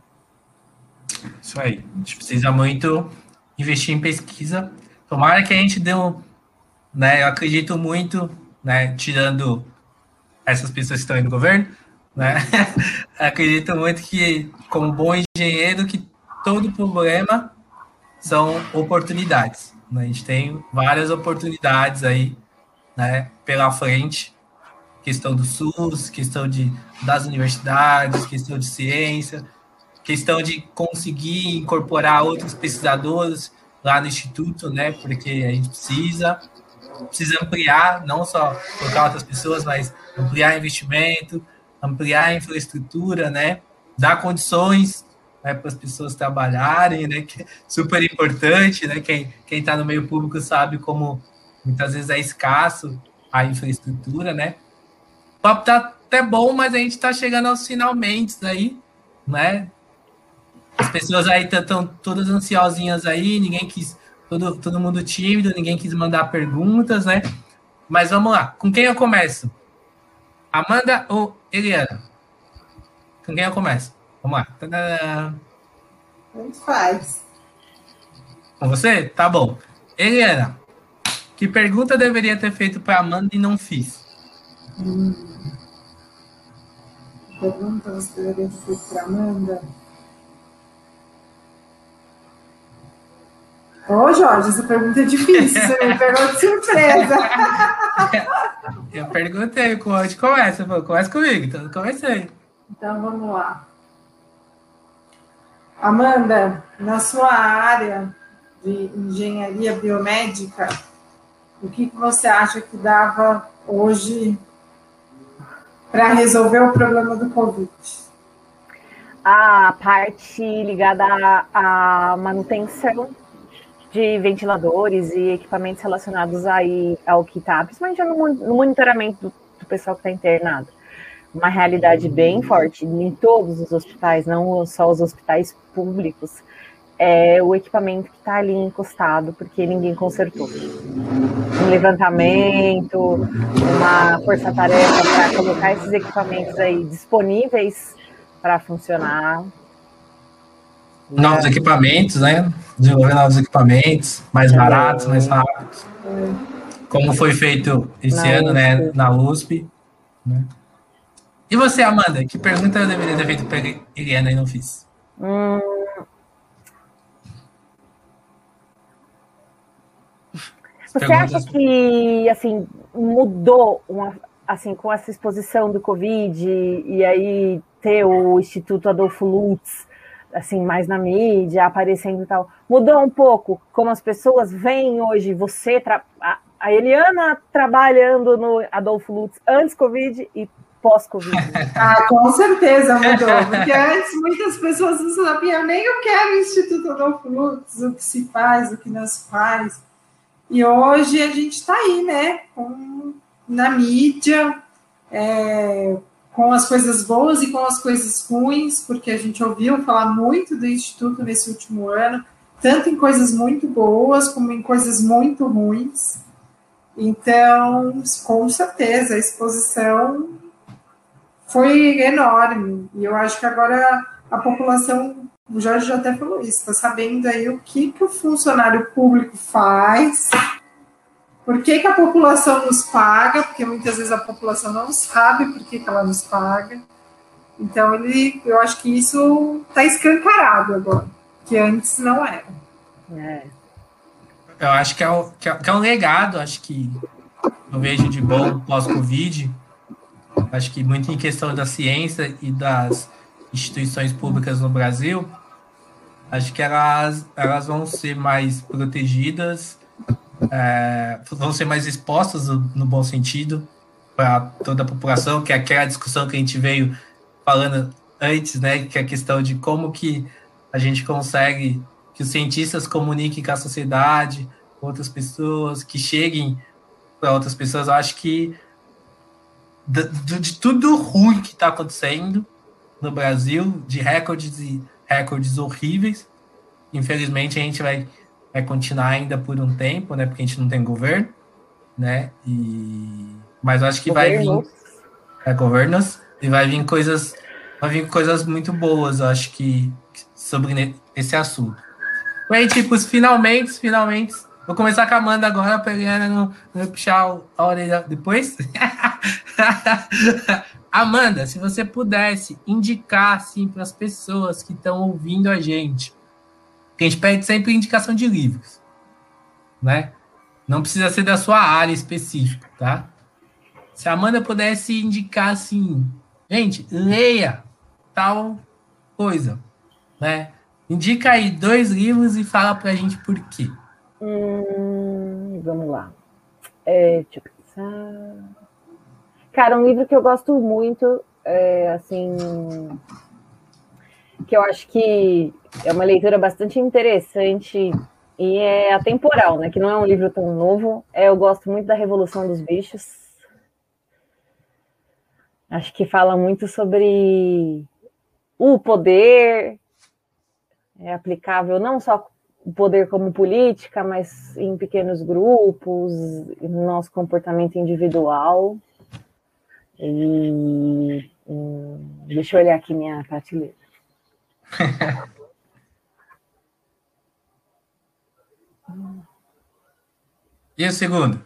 Isso aí. A gente precisa muito investir em pesquisa. Tomara que a gente deu, né? Eu acredito muito, né? Tirando essas pessoas que estão aí no governo, né? acredito muito que, como bom engenheiro, que todo problema são oportunidades. Né? A gente tem várias oportunidades aí, né? Pela frente questão do SUS, questão de, das universidades, questão de ciência, questão de conseguir incorporar outros pesquisadores lá no Instituto, né? Porque a gente precisa, precisa ampliar, não só colocar outras pessoas, mas ampliar investimento, ampliar a infraestrutura, né? Dar condições né, para as pessoas trabalharem, né? Que é super importante, né? Quem está no meio público sabe como muitas vezes é escasso a infraestrutura, né? O papo tá até bom, mas a gente tá chegando aos finalmente aí, né? As pessoas aí estão todas ansiosinhas aí, ninguém quis todo, todo mundo tímido, ninguém quis mandar perguntas, né? Mas vamos lá, com quem eu começo? Amanda ou Eliana? Com quem eu começo? Vamos lá. Tanto faz. Com você? Tá bom. Eliana, que pergunta deveria ter feito para Amanda e não fiz? Pergunta você deveria ter feito para Amanda? Ô, Jorge, essa pergunta é difícil, você me pegou de surpresa. Eu perguntei, onde começa? Começa comigo, então comecei. Então vamos lá. Amanda, na sua área de engenharia biomédica, o que você acha que dava hoje para resolver o problema do Covid? A parte ligada à, manutenção de ventiladores e equipamentos relacionados aí ao que está, principalmente no, monitoramento do, do pessoal que está internado. Uma realidade bem forte em todos os hospitais, não só os hospitais públicos, é o equipamento que está ali encostado, porque ninguém consertou. Um levantamento, uma força-tarefa para colocar esses equipamentos aí disponíveis para funcionar. Novos é. equipamentos, né? Desenvolver novos equipamentos, mais baratos, mais rápidos. Como foi feito esse na ano, USP. né? Na USP. Né? E você, Amanda? Que pergunta eu deveria ter feito para Eliana e não fiz? Hum, Você acha que assim mudou uma, assim com essa exposição do Covid e aí ter o Instituto Adolfo Lutz assim mais na mídia aparecendo e tal mudou um pouco como as pessoas veem hoje você a Eliana trabalhando no Adolfo Lutz antes Covid e pós-Covid. Ah, com certeza mudou, porque antes muitas pessoas não sabiam nem o que era o Instituto Adolfo Lutz, o que se faz, o que não se faz. E hoje a gente está aí, né, com, na mídia, é, com as coisas boas e com as coisas ruins, porque a gente ouviu falar muito do Instituto nesse último ano, tanto em coisas muito boas como em coisas muito ruins. Então, com certeza, a exposição foi enorme. E eu acho que agora a população o Jorge já até falou isso, está sabendo aí o que, que o funcionário público faz, por que, que a população nos paga, porque muitas vezes a população não sabe por que, que ela nos paga. Então, ele, eu acho que isso está escancarado agora, que antes não era. É. Eu acho que é, o, que é, que é um legado, acho que eu vejo de bom pós-Covid. Acho que muito em questão da ciência e das instituições públicas no Brasil, acho que elas, elas vão ser mais protegidas, é, vão ser mais expostas no, no bom sentido para toda a população, que é aquela discussão que a gente veio falando antes, né, que é a questão de como que a gente consegue que os cientistas comuniquem com a sociedade, com outras pessoas, que cheguem para outras pessoas. Eu acho que de, de tudo ruim que está acontecendo no Brasil, de recordes e recordes horríveis. Infelizmente, a gente vai, vai continuar ainda por um tempo, né? Porque a gente não tem governo, né? E... Mas eu acho que vai vir. É, governos. E vai vir coisas. Vai vir coisas muito boas, eu acho que sobre esse assunto. Bem, tipo, os finalmente, finalmente. Vou começar com a Amanda agora, a não, não puxar a orelha depois. Amanda, se você pudesse indicar assim para as pessoas que estão ouvindo a gente, que a gente pede sempre indicação de livros, né? Não precisa ser da sua área específica, tá? Se a Amanda pudesse indicar assim, gente, leia tal coisa, né? Indica aí dois livros e fala para a gente por quê. Hum, vamos lá. É, deixa eu pensar. Cara, um livro que eu gosto muito, é, assim, que eu acho que é uma leitura bastante interessante e é atemporal, né? Que não é um livro tão novo. É, eu gosto muito da Revolução dos Bichos. Acho que fala muito sobre o poder, é aplicável não só o poder como política, mas em pequenos grupos, no nosso comportamento individual. E, hum, deixa eu olhar aqui minha prateleira. e o segundo?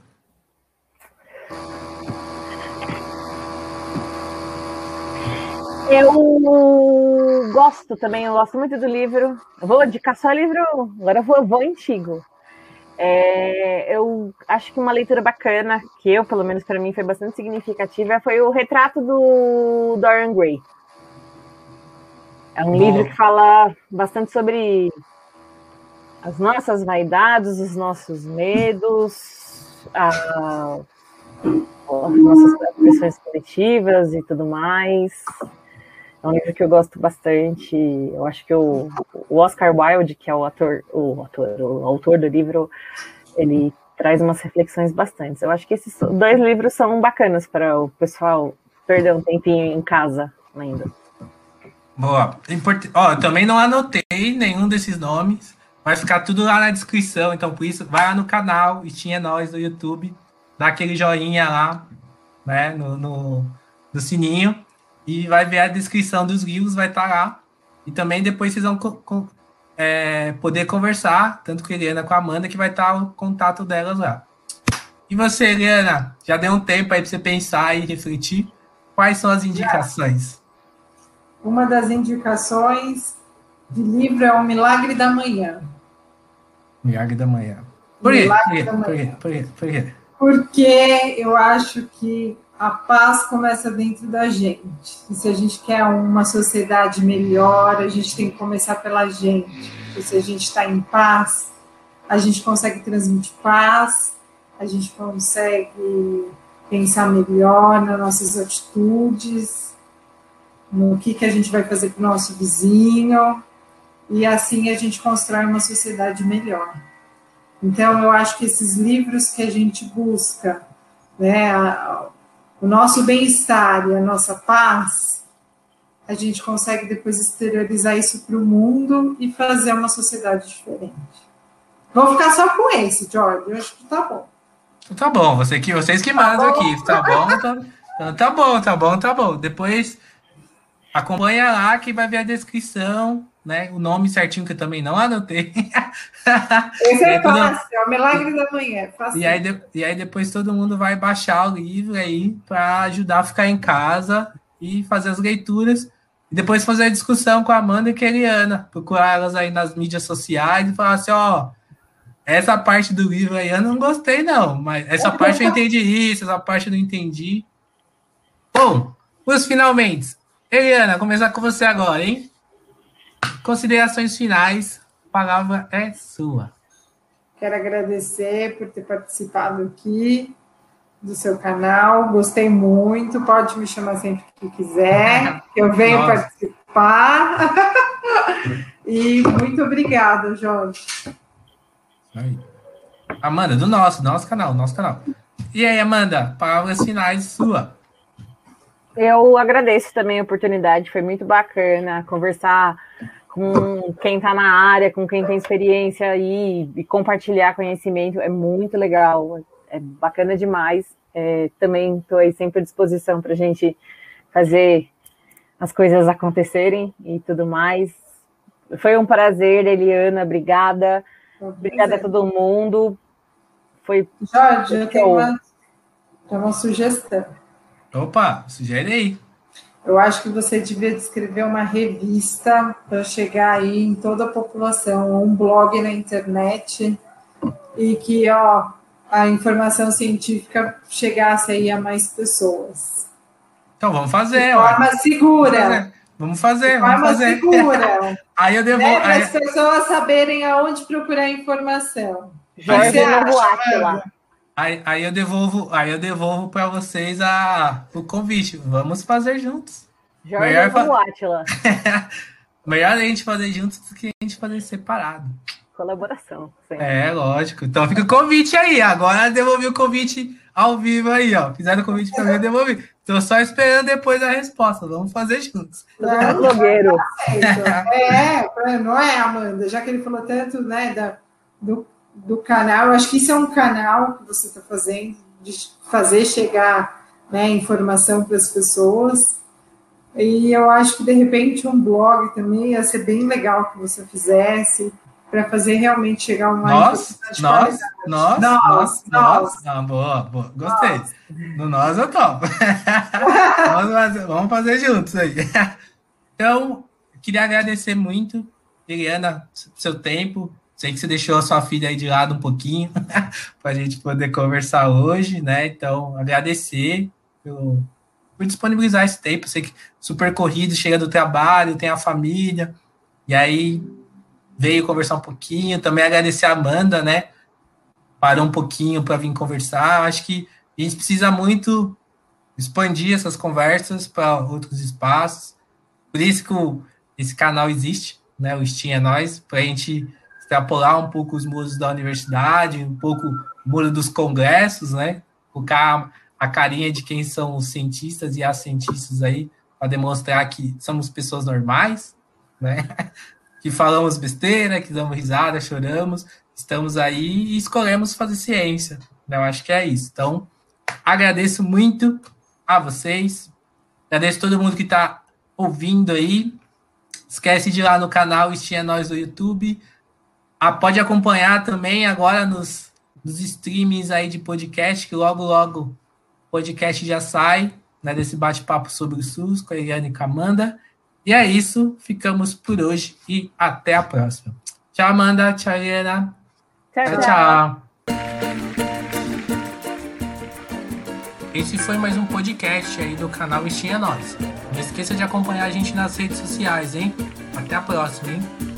Eu gosto também, eu gosto muito do livro. Eu vou indicar só livro, agora eu vou, vou antigo. É, eu acho que uma leitura bacana, que eu, pelo menos para mim, foi bastante significativa, foi o retrato do Dorian Gray. É um livro que fala bastante sobre as nossas vaidades, os nossos medos, a, as nossas pressões coletivas e tudo mais. É um livro que eu gosto bastante. Eu acho que o, o Oscar Wilde, que é o ator, o ator, o autor do livro, ele traz umas reflexões bastante. Eu acho que esses dois livros são bacanas para o pessoal perder um tempinho em casa ainda. Boa. Import... Ó, eu também não anotei nenhum desses nomes. Vai ficar tudo lá na descrição. Então, por isso, vai lá no canal e tinha nós no YouTube. Dá aquele joinha lá, né? No, no, no sininho e vai ver a descrição dos livros, vai estar tá lá. E também depois vocês vão co é, poder conversar, tanto com a Eliana com a Amanda, que vai estar tá o contato delas lá. E você, Eliana, já deu um tempo aí para você pensar e refletir. Quais são as indicações? Uma das indicações de livro é O Milagre da Manhã. Milagre da Manhã. Por quê? Por quê? Por quê? Porque eu acho que a paz começa dentro da gente. E se a gente quer uma sociedade melhor, a gente tem que começar pela gente. E se a gente está em paz, a gente consegue transmitir paz, a gente consegue pensar melhor nas nossas atitudes, no que, que a gente vai fazer para o nosso vizinho, e assim a gente constrói uma sociedade melhor. Então, eu acho que esses livros que a gente busca, né, o nosso bem-estar e a nossa paz, a gente consegue depois exteriorizar isso para o mundo e fazer uma sociedade diferente. Vou ficar só com esse, Jorge. Eu acho que tá bom. Tá bom, você que, vocês que mandam tá aqui. Tá bom, tá, tá bom, tá bom, tá bom. Depois acompanha lá que vai ver a descrição né? O nome certinho que eu também não anotei. Esse é fácil, é o milagre da manhã. É e aí, de, e aí depois todo mundo vai baixar o livro aí para ajudar a ficar em casa e fazer as leituras. E depois fazer a discussão com a Amanda e a Eliana. Procurar elas aí nas mídias sociais e falar assim, ó. Essa parte do livro aí eu não gostei, não. Mas essa parte eu entendi isso, essa parte eu não entendi. Bom, os finalmente. Eliana, começar com você agora, hein? Considerações finais, a palavra é sua. Quero agradecer por ter participado aqui do seu canal, gostei muito, pode me chamar sempre que quiser, eu venho Nossa. participar. e muito obrigada, Jorge. Aí. Amanda, do nosso, do nosso canal, nosso canal. E aí, Amanda, palavras finais sua. Eu agradeço também a oportunidade, foi muito bacana conversar com quem está na área, com quem tem experiência e, e, compartilhar conhecimento é muito legal, é bacana demais. É, também estou aí sempre à disposição para a gente fazer as coisas acontecerem e tudo mais. Foi um prazer, Eliana, obrigada. Obrigada a todo mundo. Foi. Jorge, eu tenho uma, uma sugestão. Opa, sugere aí. Eu acho que você devia descrever uma revista para chegar aí em toda a população, um blog na internet e que ó, a informação científica chegasse aí a mais pessoas. Então vamos fazer. De forma ó. segura. Vamos fazer. De forma vamos fazer. segura. aí eu devolvo. Né, para as pessoas saberem aonde procurar informação. Jorge lá. Aí, aí eu devolvo, aí eu devolvo para vocês a, o convite. Vamos fazer juntos. Melhor fa... Melhor a gente fazer juntos do que a gente fazer separado. Colaboração. Sempre. É, lógico. Então fica o convite aí. Agora devolvi o convite ao vivo aí, ó. Fizeram o convite para mim, eu devolvi. Tô só esperando depois a resposta. Vamos fazer juntos. É, blogueiro. É, não é, Amanda? Já que ele falou tanto, né, da, do, do canal, eu acho que isso é um canal que você está fazendo, de fazer chegar né, informação para as pessoas. E eu acho que de repente um blog também ia ser bem legal que você fizesse para fazer realmente chegar uma nós, nós, nós, nós, nós, nós, boa, boa, gostei. Nós. No nós eu topo. vamos, fazer, vamos fazer juntos aí. Então, queria agradecer muito, Eliana, seu tempo. Sei que você deixou a sua filha aí de lado um pouquinho para a gente poder conversar hoje, né? Então, agradecer pelo, por disponibilizar esse tempo. Sei que super corrido, chega do trabalho, tem a família, e aí veio conversar um pouquinho. Também agradecer a Amanda, né? Parou um pouquinho para vir conversar. Acho que a gente precisa muito expandir essas conversas para outros espaços. Por isso que esse canal existe, né? O Steam é Nós, para a gente extrapolar um pouco os muros da universidade, um pouco o muro dos congressos, né? Colocar a carinha de quem são os cientistas e as cientistas aí, para demonstrar que somos pessoas normais, né? que falamos besteira, que damos risada, choramos, estamos aí e escolhemos fazer ciência. Né? Eu acho que é isso. Então, agradeço muito a vocês, agradeço todo mundo que está ouvindo aí. Esquece de ir lá no canal Estinha Nós do YouTube. Ah, pode acompanhar também agora nos, nos streamings aí de podcast, que logo, logo o podcast já sai, né, desse bate-papo sobre o SUS com a Eliane Camanda. E é isso, ficamos por hoje e até a próxima. Tchau, Amanda. Tchau, Helena. Tchau, tchau. tchau. Esse foi mais um podcast aí do canal Estinha Nós. Não esqueça de acompanhar a gente nas redes sociais, hein? Até a próxima, hein?